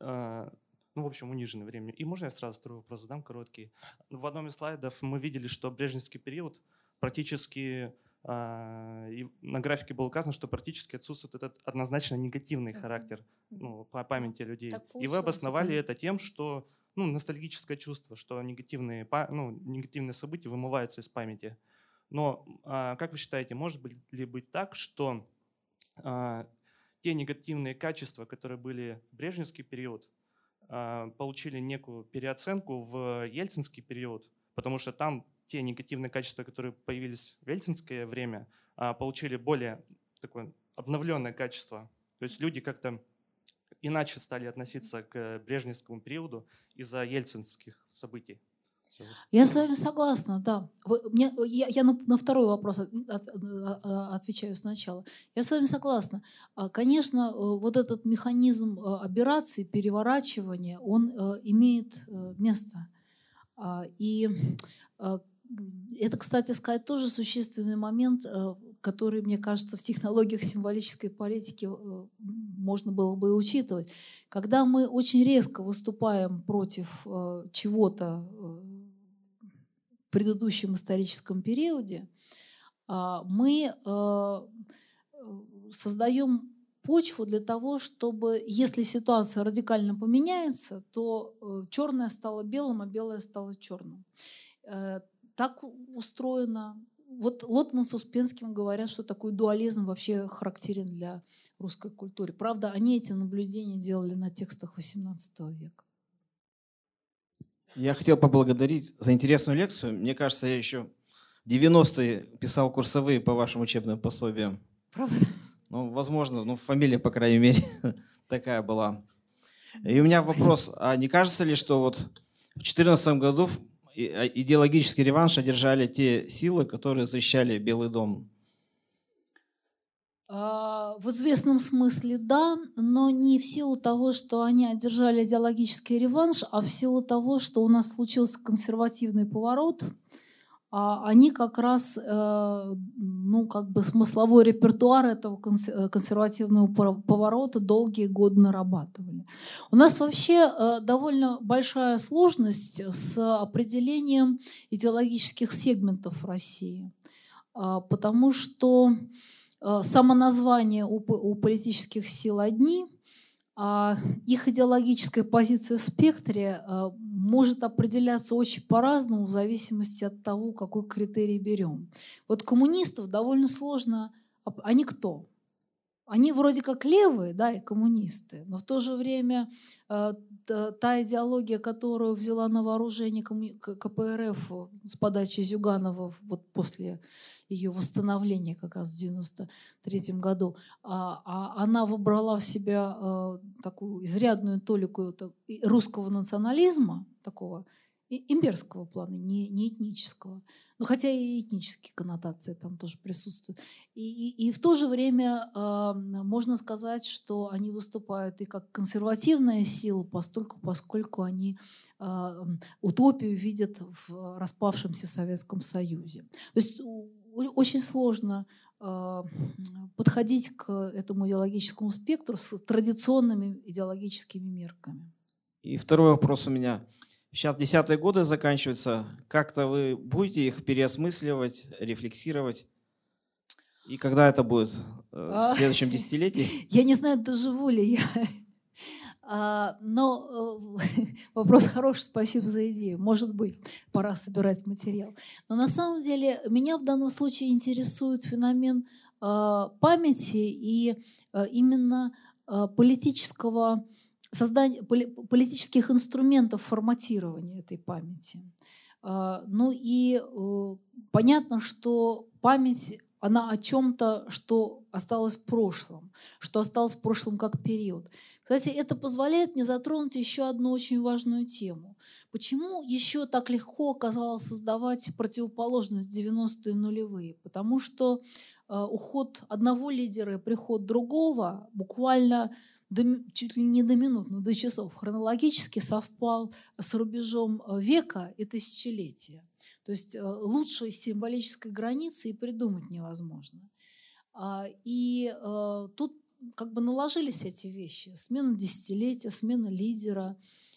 э, ну, в общем, униженным временем. И можно я сразу второй вопрос задам, короткий? В одном из слайдов мы видели, что брежневский период практически э, и на графике было указано, что практически отсутствует этот однозначно негативный характер ну, по памяти людей. И вы обосновали это тем, что ну, ностальгическое чувство, что негативные, ну, негативные события вымываются из памяти. Но а, как вы считаете, может ли быть так, что а, те негативные качества, которые были в Брежневский период, а, получили некую переоценку в ельцинский период, потому что там те негативные качества, которые появились в ельцинское время, а, получили более такое обновленное качество. То есть люди как-то иначе стали относиться к брежневскому периоду из-за ельцинских событий. Я с вами согласна, да. Вы, мне, я я на, на второй вопрос от, от, от, отвечаю сначала. Я с вами согласна. А, конечно, э, вот этот механизм э, операции, переворачивания, он э, имеет место. А, и это, кстати сказать, тоже существенный момент, который, мне кажется, в технологиях символической политики можно было бы учитывать. Когда мы очень резко выступаем против чего-то предыдущем историческом периоде, а, мы а, создаем почву для того, чтобы, если ситуация радикально поменяется, то э, черное стало белым, а белое стало черным. Э, так устроено. Вот Лотман с Успенским говорят, что такой дуализм вообще характерен для русской культуры. Правда, они эти наблюдения делали на текстах XVIII века. Я хотел поблагодарить за интересную лекцию. Мне кажется, я еще в 90-е писал курсовые по вашим учебным пособиям. Правда? Ну, возможно, ну, фамилия, по крайней мере, такая была. И у меня вопрос, а не кажется ли, что вот в 2014 году а, идеологический реванш одержали те силы, которые защищали Белый дом? А, в известном смысле да, но не в силу того, что они одержали идеологический реванш, а в силу того, что у нас случился консервативный поворот, а они как раз, э, ну, как бы смысловой репертуар этого э, консервативного поворота долгие годы нарабатывали. У нас вообще э, довольно большая сложность с определением идеологических сегментов России, а, потому что само название у политических сил одни – а, их идеологическая позиция в спектре а, может определяться очень по-разному в зависимости от того, какой критерий берем. Вот коммунистов довольно сложно... Они кто? Они вроде как левые, да, и коммунисты, но в то же время э, та идеология, которую взяла на вооружение КПРФ с подачи Зюганова вот после ее восстановления как раз в 93 году, а, а она выбрала в себя э, такую изрядную толику русского национализма, такого имперского плана, не, не этнического. Ну, хотя и этнические коннотации там тоже присутствуют. И, и, и в то же время э, можно сказать, что они выступают и как консервативная сила, постольку, поскольку они э, утопию видят в распавшемся Советском Союзе. То есть очень сложно э, подходить к этому идеологическому спектру с традиционными идеологическими мерками. И второй вопрос у меня. Сейчас десятые годы заканчиваются. Как-то вы будете их переосмысливать, рефлексировать? И когда это будет? Э, в а, следующем десятилетии? Я не знаю, доживу ли я. А, но э, вопрос хороший, спасибо за идею. Может быть, пора собирать материал. Но на самом деле меня в данном случае интересует феномен а, памяти и именно политического создание политических инструментов форматирования этой памяти. А, ну и э, понятно, что память она о чем-то, что осталось в прошлом, что осталось в прошлом как период. Кстати, это позволяет мне затронуть еще одну очень важную тему. Почему еще так легко оказалось создавать противоположность 90-е нулевые? Потому что э, уход одного лидера и приход другого буквально до, чуть ли не до минут, но до часов хронологически совпал с рубежом э, века и тысячелетия. То есть э, лучшей символической границы и придумать невозможно. А, и э, тут как бы наложились эти вещи. Смена десятилетия, смена лидера,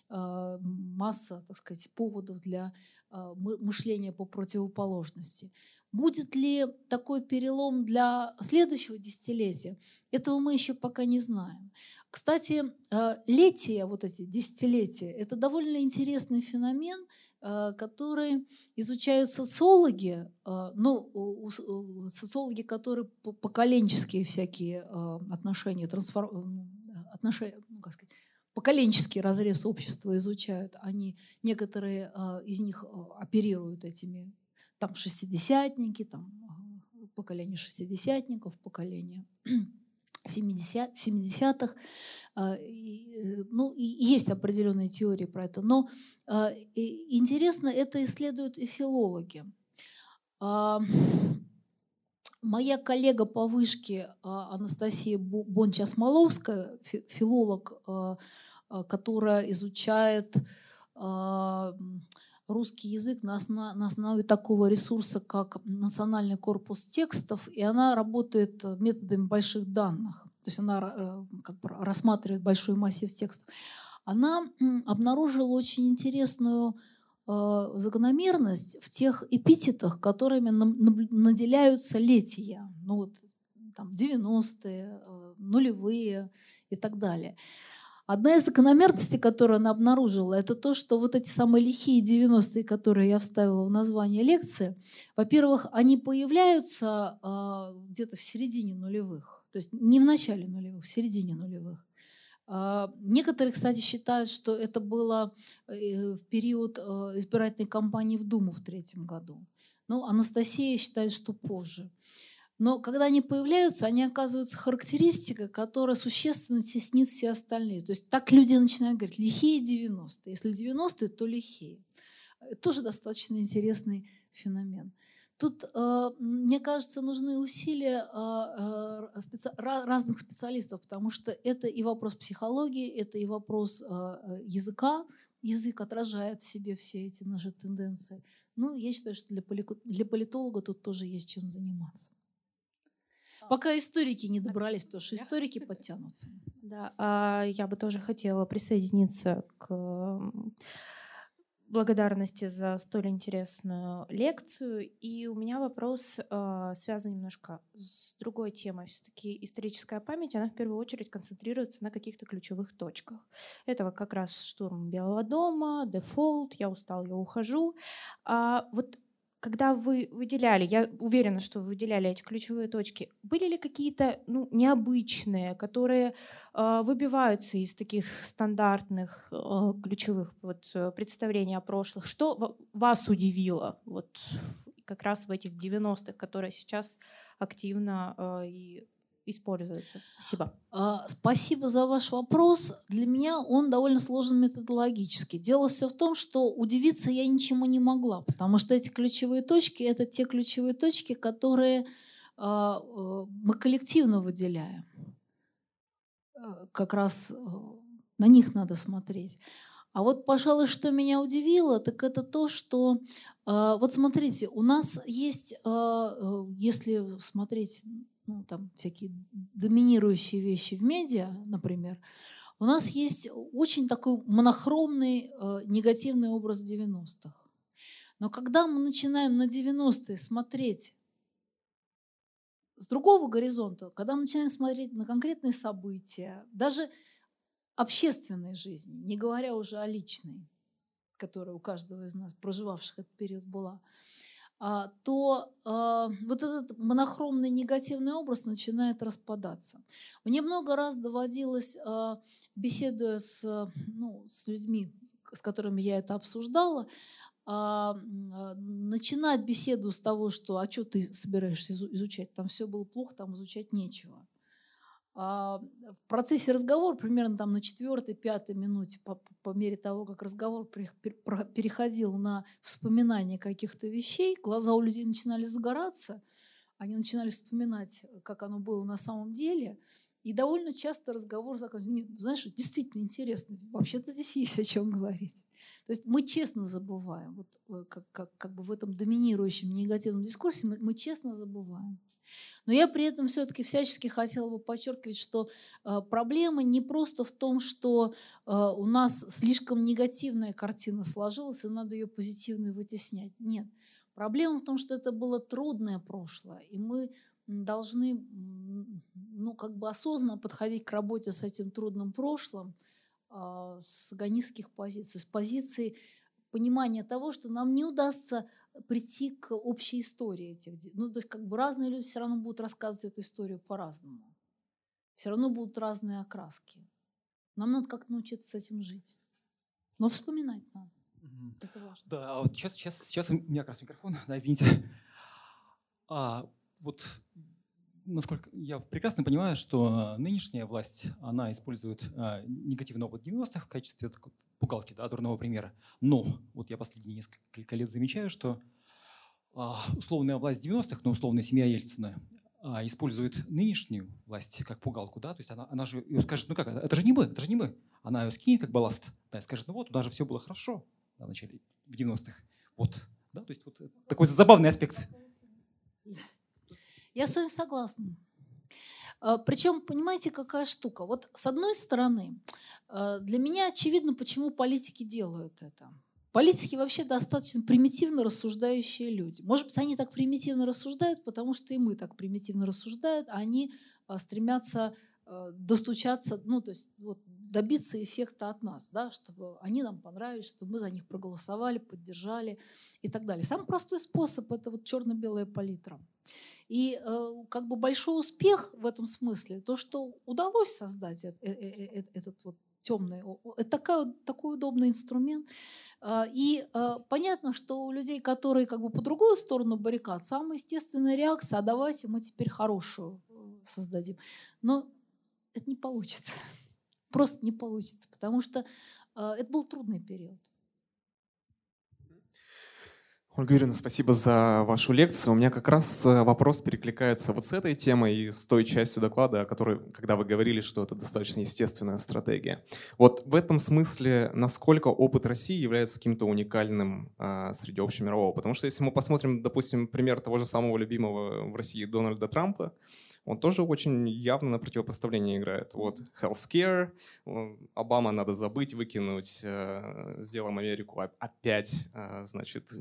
масса, так сказать, поводов для мышления по противоположности. Будет ли такой перелом для следующего десятилетия? Этого мы еще пока не знаем. Кстати, э, летия, вот эти десятилетия, это довольно интересный феномен, э, который изучают социологи, э, ну, социологи, которые поколенческие всякие отношения, трансформ... отношения ну, как сказать, поколенческий разрез общества изучают. Они, некоторые из них оперируют этими, там, шестидесятники, там, поколение шестидесятников, поколение 70, 70-х. А, э, ну, и есть определенные теории про это. Но а, интересно, это исследуют и филологи. А, моя коллега по вышке Анастасия Бонча-Смоловская, филолог, которая изучает русский язык на, основ, на основе такого ресурса, как национальный корпус текстов, и она работает методами больших данных. То есть она э, как бы рассматривает большой массив текстов. Она обнаружила очень интересную э, закономерность в тех эпитетах, которыми наделяются летия. Ну вот там 90-е, э, нулевые и так далее. Одна из закономерностей, которую она обнаружила, это то, что вот эти самые лихие 90-е, которые я вставила в название лекции, во-первых, они появляются э, где-то в середине нулевых, то есть не в начале нулевых, в середине нулевых. Э, некоторые, кстати, считают, что это было э, в период э, избирательной кампании в Думу в третьем году. Но Анастасия считает, что позже. Но когда они появляются, они оказываются характеристикой, которая существенно теснит все остальные. То есть так люди начинают говорить, лихие 90-е. Если 90-е, то лихие. Тоже достаточно интересный феномен. Тут, э, мне кажется, нужны усилия э, э, разных специалистов, потому что это и вопрос психологии, это и вопрос языка. Язык отражает в себе все эти наши тенденции. Ну, я считаю, что для политолога тут тоже есть чем заниматься. Пока историки не добрались, потому что историки подтянутся. Да, а я бы тоже хотела присоединиться к благодарности за столь интересную лекцию. И у меня вопрос э, связан немножко с другой темой. Все-таки историческая память, она в первую очередь концентрируется на каких-то ключевых точках. Это как раз штурм Белого дома, дефолт, я устал, я ухожу. А вот когда вы выделяли, я уверена, что вы выделяли эти ключевые точки, были ли какие-то ну, необычные, которые э, выбиваются из таких стандартных э, ключевых вот, э, представлений о прошлых? Что вас удивило вот, как раз в этих 90-х, которые сейчас активно э, и используется? Спасибо. А, спасибо за ваш вопрос. Для меня он довольно сложен методологически. Дело все в том, что удивиться я ничему не могла, потому что эти ключевые точки — это те ключевые точки, которые а, э, мы коллективно выделяем. Э, как раз э, на них надо смотреть. А вот, пожалуй, что меня удивило, так это то, что, вот смотрите, у нас есть, если смотреть ну, там, всякие доминирующие вещи в медиа, например, у нас есть очень такой монохромный э, негативный образ 90-х. Но когда мы начинаем на 90-е смотреть с другого горизонта, когда мы начинаем смотреть на конкретные события, даже общественной жизни, не говоря уже о личной, которая у каждого из нас, проживавших этот период, была, то а, вот этот монохромный негативный образ начинает распадаться. Мне много раз доводилось, а, беседуя с, ну, с людьми, с которыми я это обсуждала, начинать беседу с того, что «а что ты собираешься изучать? Там все было плохо, там изучать нечего». А, в процессе разговора, примерно там на четвертой, пятой минуте, по, по мере того, как разговор переходил на вспоминание каких-то вещей, глаза у людей начинали загораться, они начинали вспоминать, как оно было на самом деле. И довольно часто разговор заканчивается. Знаешь, действительно интересно. Вообще-то здесь есть о чем говорить. То есть мы честно забываем. Вот э, как, как, как бы в этом доминирующем негативном дискурсе мы, мы честно забываем. Но я при этом все-таки всячески хотела бы подчеркивать, что э, проблема не просто в том, что э, у нас слишком негативная картина сложилась, и надо ее позитивно вытеснять. Нет. Проблема в том, что это было трудное прошлое, и мы должны ну, как бы осознанно подходить к работе с этим трудным прошлым э, с агонистских позиций, с позиции понимания того, что нам не удастся прийти к общей истории этих. Ну, то есть как бы разные люди все равно будут рассказывать эту историю по-разному. Все равно будут разные окраски. Нам надо как-то научиться с этим жить. Но вспоминать надо. Угу. Это важно. Да, а вот сейчас, сейчас, сейчас у меня как раз микрофон, да, извините. А, вот насколько я прекрасно понимаю, что нынешняя власть, она использует а, негативный опыт 90-х в качестве пугалки, да, дурного примера. Но вот я последние несколько лет замечаю, что а, условная власть 90-х, но условная семья Ельцина, а, использует нынешнюю власть как пугалку, да, то есть она, она же ее скажет, ну как, это же не мы, это же не мы. Она ее скинет как балласт, да, и скажет, ну вот, даже все было хорошо да, в начале, в 90-х. Вот, да, то есть вот такой забавный аспект. Я с вами согласна. А, Причем, понимаете, какая штука? Вот с одной стороны, а, для меня очевидно, почему политики делают это. Политики вообще достаточно примитивно рассуждающие люди. Может быть, они так примитивно рассуждают, потому что и мы так примитивно рассуждают, а они а, стремятся достучаться, ну, то есть вот, добиться эффекта от нас, да, чтобы они нам понравились, чтобы мы за них проголосовали, поддержали и так далее. Самый простой способ – это вот черно-белая палитра. И э, как бы большой успех в этом смысле, то, что удалось создать э, э, э, этот вот темный, это такой, такой удобный инструмент. А, и понятно, что у людей, которые как бы по другую сторону баррикад, самая естественная реакция, а давайте мы теперь хорошую создадим. Но это не получится. Просто не получится, потому что это был трудный период. Ольга Юрьевна, спасибо за вашу лекцию. У меня как раз э, вопрос перекликается вот с этой темой и с той частью доклада, о которой, когда вы говорили, что это достаточно естественная стратегия. Вот в этом смысле, насколько опыт России является каким-то уникальным а, среди общемирового? Потому что если мы посмотрим, допустим, пример того же самого любимого в России Дональда Трампа, он тоже очень явно на противопоставление играет. Вот healthcare, Обама надо забыть, выкинуть, э, сделаем Америку опять, э, значит,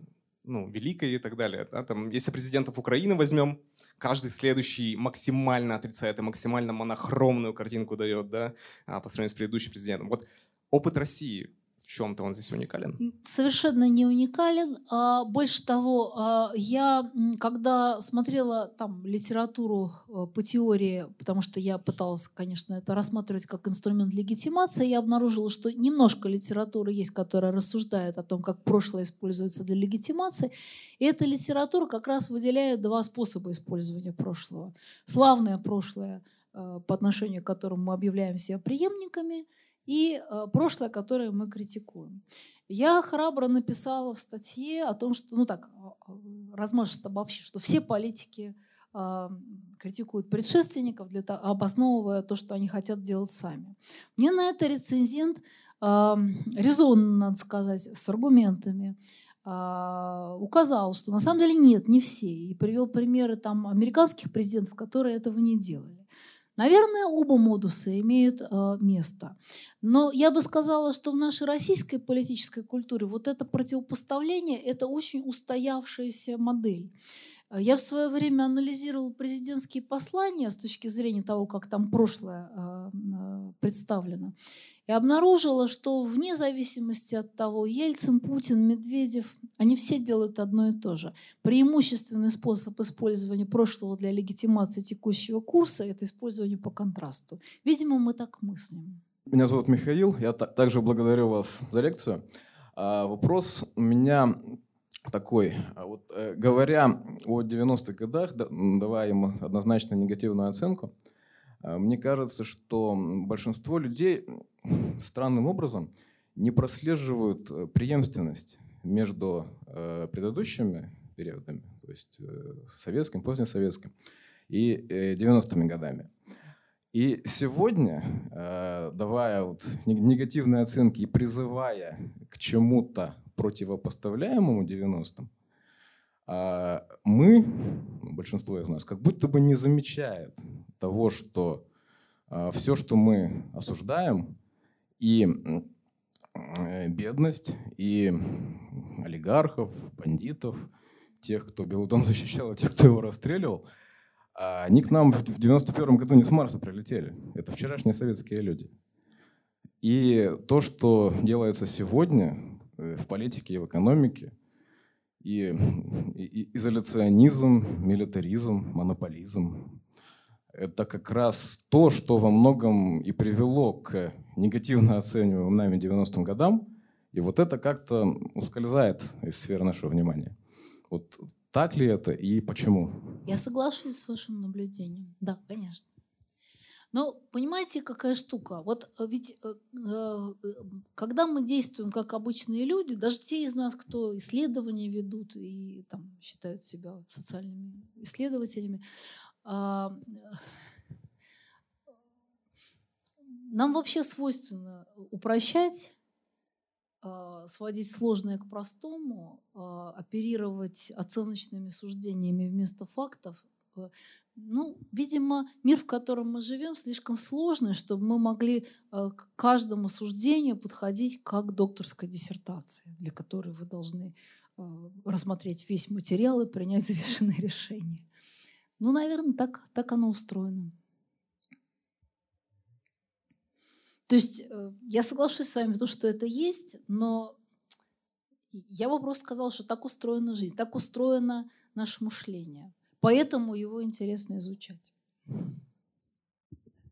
ну, великой и так далее. Да? Там, если президентов Украины возьмем, каждый следующий максимально отрицает и максимально монохромную картинку дает да, а, по сравнению с предыдущим президентом. Вот опыт России чем-то он здесь уникален? Совершенно не уникален. А, больше того, а, я, когда смотрела там литературу э, по теории, потому что я пыталась, конечно, это рассматривать как инструмент легитимации, я обнаружила, что немножко литературы есть, которая рассуждает о том, как прошлое используется для легитимации. И эта литература как раз выделяет два способа использования прошлого. Славное прошлое, э, по отношению к которому мы объявляем себя преемниками – и э, прошлое, которое мы критикуем. Я храбро написала в статье о том, что, ну так, а, а, размашисто обобщив, что все политики э, критикуют предшественников, для того, обосновывая то, что они хотят делать сами. Мне на это рецензент э, резонно, надо сказать, с аргументами, указал, что на самом деле нет, не все, и привел примеры там американских президентов, которые этого не делали. Наверное, оба модуса имеют э, место. Но я бы сказала, что в нашей российской политической культуре вот это противопоставление – это очень устоявшаяся модель. Я в свое время анализировала президентские послания с точки зрения того, как там прошлое э, э, представлено. И обнаружила, что вне зависимости от того, Ельцин, Путин, Медведев, они все делают одно и то же. Преимущественный способ использования прошлого для легитимации текущего курса – это использование по контрасту. Видимо, мы так мыслим. Меня зовут Михаил, я также благодарю вас за лекцию. А, вопрос у меня такой. А вот, э, говоря о 90-х годах, давая им однозначно негативную оценку, а, мне кажется, что большинство людей странным образом не прослеживают э, преемственность между э, предыдущими периодами, то есть э, советским, позднесоветским, и 90-ми годами. И сегодня, давая вот негативные оценки и призывая к чему-то противопоставляемому 90-м, а, мы, большинство из нас, как будто бы не замечает того, что а, все, что мы осуждаем, и э, бедность, и олигархов, бандитов, тех, кто Белый дом защищал, и тех, кто его расстреливал, а, они к нам в 91 году не с Марса прилетели. Это вчерашние советские люди. И то, что делается сегодня в политике и в экономике, и, и изоляционизм, милитаризм, монополизм, это как раз то, что во многом и привело к негативно оцениваемым нами 90-м годам, и вот это как-то ускользает из сферы нашего внимания. Вот так ли это и почему? Я соглашусь с вашим наблюдением. Да, конечно. Но понимаете, какая штука? Вот э, ведь э, э, когда мы действуем как обычные люди, даже те из нас, кто исследования ведут и там, считают себя социальными исследователями, а, нам вообще свойственно упрощать, а, сводить сложное к простому, а, оперировать оценочными суждениями вместо фактов. Ну, видимо, мир, в котором мы живем, слишком сложный, чтобы мы могли к каждому суждению подходить как докторской диссертации, для которой вы должны рассмотреть весь материал и принять взвешенное решение. Ну, наверное, так, так оно устроено. То есть э, я соглашусь с вами, то, что это есть, но я бы просто сказала, что так устроена жизнь, так устроено наше мышление. Поэтому его интересно изучать.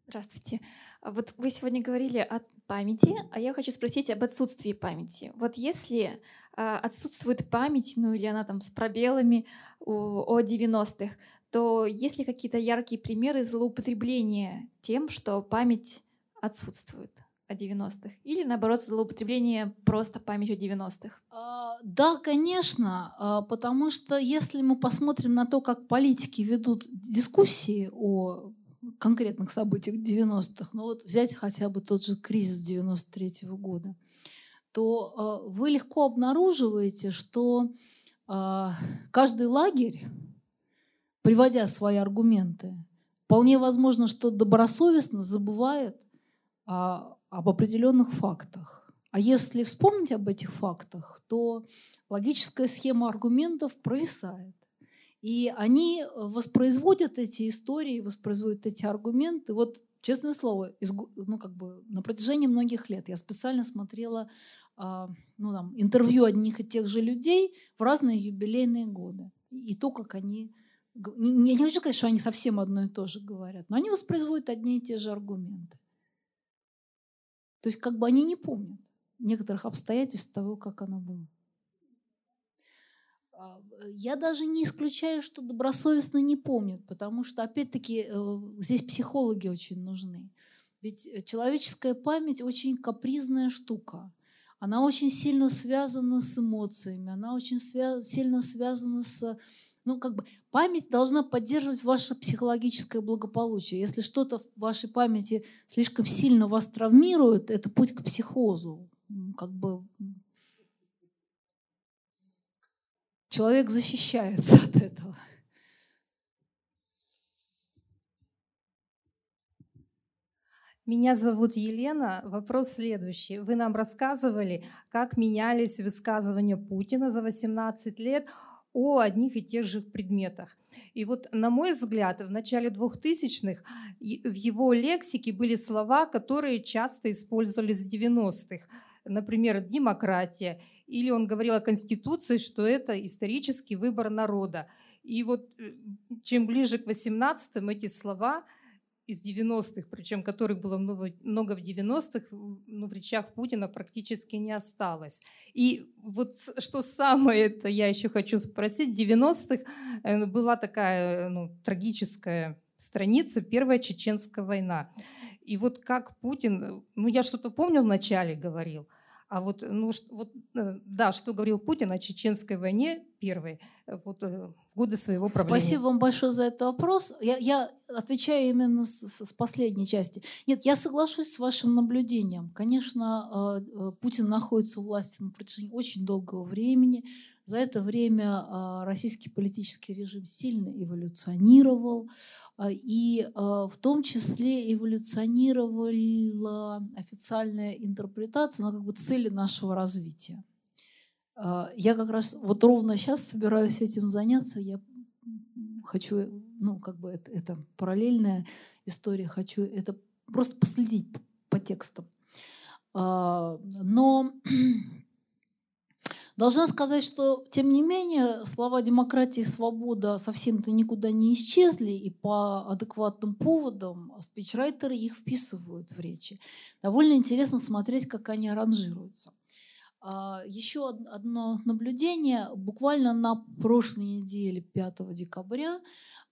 Здравствуйте. А вот вы сегодня говорили о памяти, а я хочу спросить об отсутствии памяти. Вот если а, отсутствует память, ну или она там с пробелами о 90-х, то есть ли какие-то яркие примеры злоупотребления тем, что память отсутствует о 90-х? Или наоборот, злоупотребление просто памятью о 90-х? А, Да, конечно, а, потому что если мы посмотрим на то, как политики ведут дискуссии о конкретных событиях 90-х, ну вот взять хотя бы тот же кризис 93 -го года, то а, вы легко обнаруживаете, что каждый лагерь, приводя свои аргументы, вполне возможно, что добросовестно забывает об определенных фактах. А если вспомнить об этих фактах, то логическая схема аргументов провисает. И они э, воспроизводят эти истории, воспроизводят эти аргументы. Вот, честное слово, из, ну, как бы на протяжении многих лет я специально смотрела а, ну, там, интервью одних и тех же людей в разные юбилейные годы. И то, как они... Не, не хочу сказать, что они совсем одно и то же говорят, но они воспроизводят одни и те же аргументы. То есть как бы они не помнят некоторых обстоятельств того, как оно было. А, я даже не исключаю, что добросовестно не помнят, потому что, опять-таки, э, здесь психологи очень нужны. Ведь э, человеческая память очень капризная штука. Она очень сильно связана с эмоциями, она очень свя- сильно связана с ну, как бы память должна поддерживать ваше психологическое благополучие. Если что-то в вашей памяти слишком сильно вас травмирует, это путь к психозу. Как бы человек защищается от этого. Меня зовут Елена. Вопрос следующий. Вы нам рассказывали, как менялись высказывания Путина за 18 лет о одних и тех же предметах. И вот, на мой взгляд, в начале 2000-х в его лексике были слова, которые часто использовались в 90-х. Например, демократия. Или он говорил о Конституции, что это исторический выбор народа. И вот э, чем ближе к 18-м эти слова – из 90-х, причем которых было много, много в 90-х, ну, в речах Путина практически не осталось. И вот что самое это, я еще хочу спросить, в 90-х э, была такая ну, трагическая страница, Первая Чеченская война. И вот как Путин, ну я что-то помню вначале говорил, а вот, ну, вот, э, да, что говорил Путин о чеченской войне первой, э, вот годы своего правления. Спасибо вам большое за этот вопрос. Я, я отвечаю именно с, с последней части. Нет, я соглашусь с вашим наблюдением. Конечно, э, Путин находится у власти на протяжении очень долгого времени. За это время российский политический режим сильно эволюционировал. А, и а, в том числе эволюционировала официальная интерпретация, ну, как бы цели нашего развития. А, я как раз вот ровно сейчас собираюсь этим заняться. Я хочу, ну, как бы это, это параллельная история, хочу это просто последить по текстам. Но Должна сказать, что, тем не менее, слова демократия и свобода совсем-то никуда не исчезли, и по адекватным поводам спичрайтеры их вписывают в речи. Довольно интересно смотреть, как они аранжируются. А, еще одно наблюдение. Буквально на прошлой неделе, 5 декабря,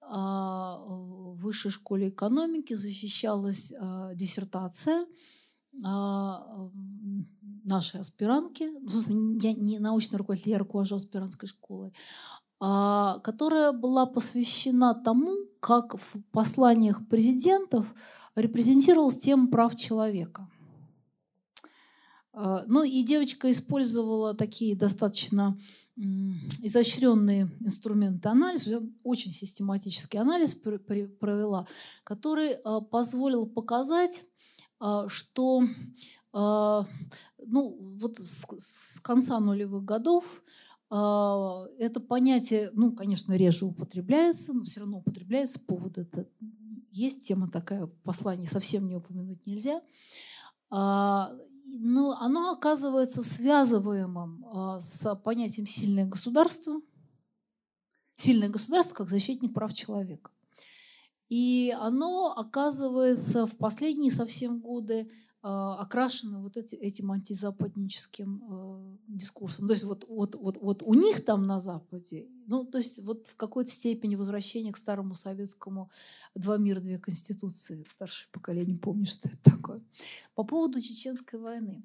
а, в Высшей школе экономики защищалась а, диссертация нашей аспирантки, я не научный руководитель, я руковожу аспирантской школой, а, которая была посвящена тому, как в посланиях президентов репрезентировалась тема прав человека. А, ну и девочка использовала такие достаточно изощренные инструменты анализа, очень систематический анализ провела, который а, позволил показать, что ну, вот с, конца нулевых годов э, это понятие, ну, конечно, реже употребляется, но все равно употребляется. Повод это есть тема такая, послание совсем не упомянуть нельзя. Но оно оказывается связываемым с понятием сильное государство, сильное государство как защитник прав человека. И оно оказывается в последние совсем годы окрашены вот эти, этим антизападническим э, дискурсом. То есть вот, вот, вот, вот у них там на Западе, ну, то есть вот в какой-то степени возвращение к старому советскому «два мира, две конституции». Старшее поколение помнит, что это такое. По поводу Чеченской войны.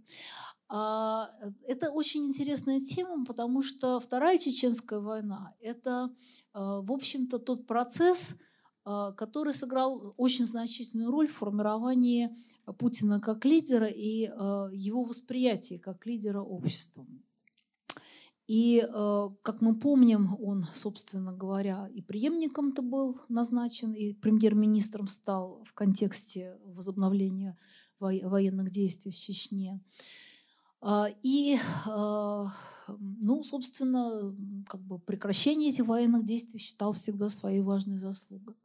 А, это очень интересная тема, потому что Вторая Чеченская война – это, а, в общем-то, тот процесс, а, который сыграл очень значительную роль в формировании Путина как лидера и его восприятии как лидера общества. И, как мы помним, он, собственно говоря, и преемником-то был назначен, и премьер-министром стал в контексте возобновления военных действий в Чечне. А, и, ну, собственно, как бы прекращение этих военных действий считал всегда своей важной заслугой.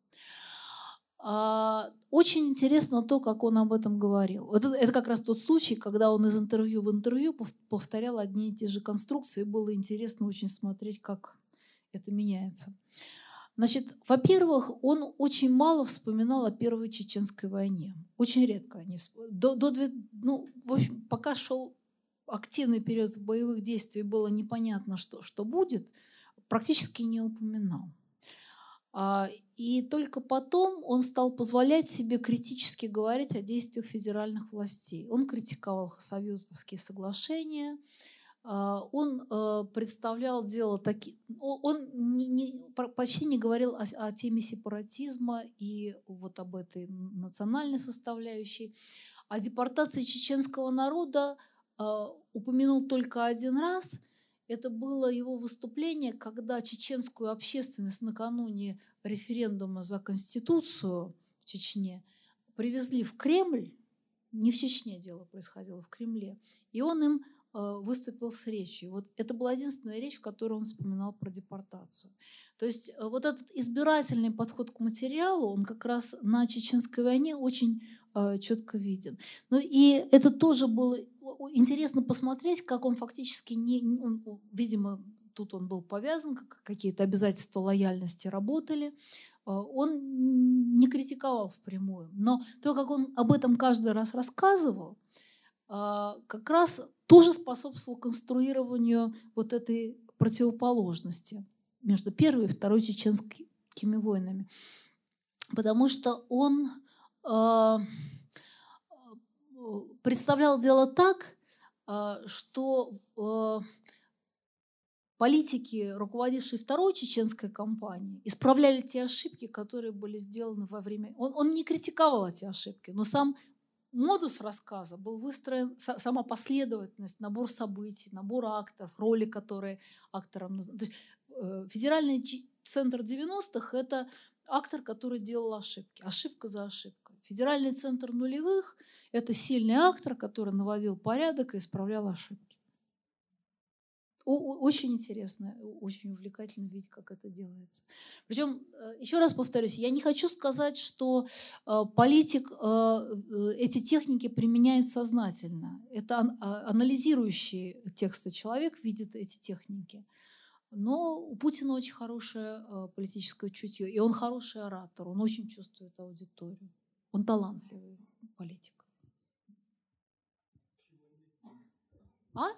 А, очень интересно то, как он об этом говорил. Это, это как раз тот случай, когда он из интервью в интервью повторял одни и те же конструкции. Было интересно очень смотреть, как это меняется. Значит, во-первых, он очень мало вспоминал о Первой Чеченской войне. Очень редко. Они до, до, ну, в общем, пока шел активный период боевых действий было непонятно, что, что будет, практически не упоминал. А, и только потом он стал позволять себе критически говорить о действиях федеральных властей. Он критиковал Хасавюртовские соглашения, а, он э, представлял дело такие, он не, не, почти не говорил о, о теме сепаратизма и вот об этой национальной составляющей. О депортации чеченского народа а, упомянул только один раз. Это было его выступление, когда чеченскую общественность накануне референдума за Конституцию в Чечне привезли в Кремль, не в Чечне дело происходило, в Кремле, и он им а, выступил с речью. Вот это была единственная речь, в которой он вспоминал про депортацию. То есть э, вот этот избирательный подход к материалу, он как раз на Чеченской войне очень э, четко виден. Ну и это тоже было интересно посмотреть, как он фактически не, он, видимо, тут он был повязан, какие-то обязательства лояльности работали. А, он не критиковал впрямую. Но то, как он об этом каждый раз рассказывал, а, как раз тоже способствовал конструированию вот этой противоположности между первой и второй чеченскими войнами. Потому что он представлял дело так, а, что а, политики, руководившие второй чеченской кампанией, исправляли те ошибки, которые были сделаны во время... Он, он не критиковал эти ошибки, но сам модус рассказа был выстроен, сама последовательность, набор событий, набор акторов, роли, которые акторам... То есть, э, федеральный центр 90-х – это актор, который делал ошибки, ошибка за ошибкой. Федеральный центр нулевых – это сильный актор, который наводил порядок и исправлял ошибки. Очень интересно, очень увлекательно видеть, как это делается. Причем, э, еще раз повторюсь, я не хочу сказать, что э, политик э, эти техники применяет сознательно. Это а, анализирующий тексты человек видит эти техники. Но у Путина очень хорошее политическое чутье, и он хороший оратор, он очень чувствует аудиторию. Он талантливый политик. А?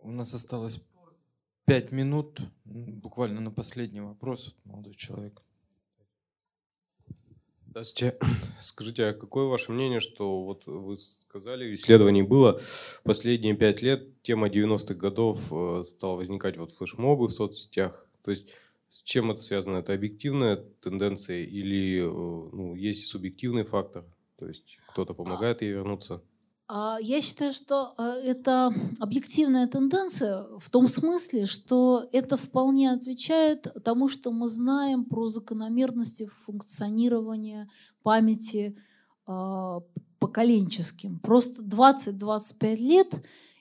У нас осталось пять минут, буквально на последний вопрос, молодой человек. Здравствуйте. Скажите, а какое ваше мнение, что вот вы сказали, исследований было, последние пять лет тема 90-х годов э, стала возникать вот флешмобы в соцсетях. То есть с чем это связано? Это объективная тенденция или э, ну, есть субъективный фактор? То есть кто-то помогает ей вернуться? А, я считаю, что э, это объективная тенденция в том смысле, что это вполне отвечает тому, что мы знаем про закономерности функционирования памяти а, поколенческим. Просто 20-25 лет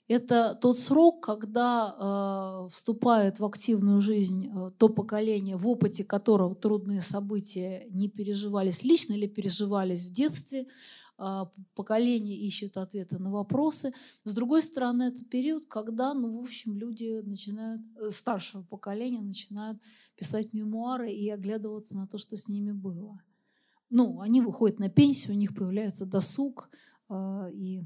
это тот срок, когда э, вступает в активную жизнь э, то поколение, в опыте которого трудные события не переживались лично или переживались в детстве. Э, поколение ищет ответы на вопросы. С другой стороны, это период, когда, ну, в общем, люди начинают, э, старшего поколения начинают писать мемуары и оглядываться на то, что с ними было. ну, они выходят на пенсию, у них появляется досуг, э, и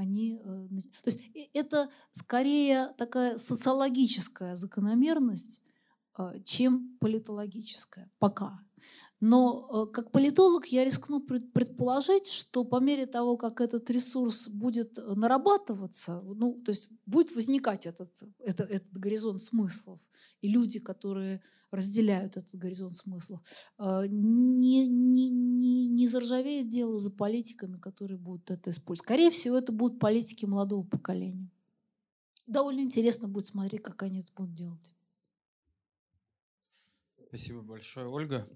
они... Э, то есть это скорее такая социологическая закономерность, э, чем политологическая пока. Но э, как политолог я рискну предположить, что по мере того, как этот ресурс будет э, нарабатываться, ну, то есть будет возникать этот, этот, этот горизонт смыслов, и люди, которые разделяют этот горизонт смыслов, э, не, не, не, не заржавеет дело за политиками, которые будут это использовать. Скорее всего, это будут политики молодого поколения. Довольно интересно будет смотреть, как они это будут делать. Спасибо большое, Ольга.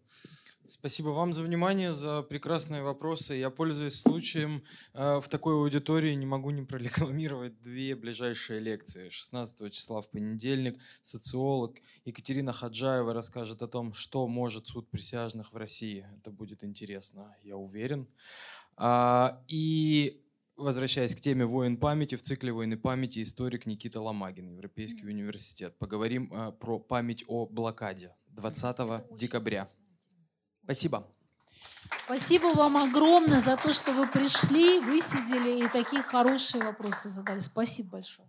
Спасибо вам за внимание, за прекрасные вопросы. Я пользуюсь случаем э, в такой аудитории, не могу не прорекламировать две ближайшие лекции. 16 числа в понедельник социолог Екатерина Хаджаева расскажет о том, что может суд присяжных в России. Это будет интересно, я уверен. А, и Возвращаясь к теме «Воин памяти», в цикле «Войны памяти» историк Никита Ломагин, Европейский университет. Поговорим э, про память о блокаде 20 декабря. Интересно. Спасибо. Спасибо вам огромное за то, что вы пришли, высидели и такие хорошие вопросы задали. Спасибо большое.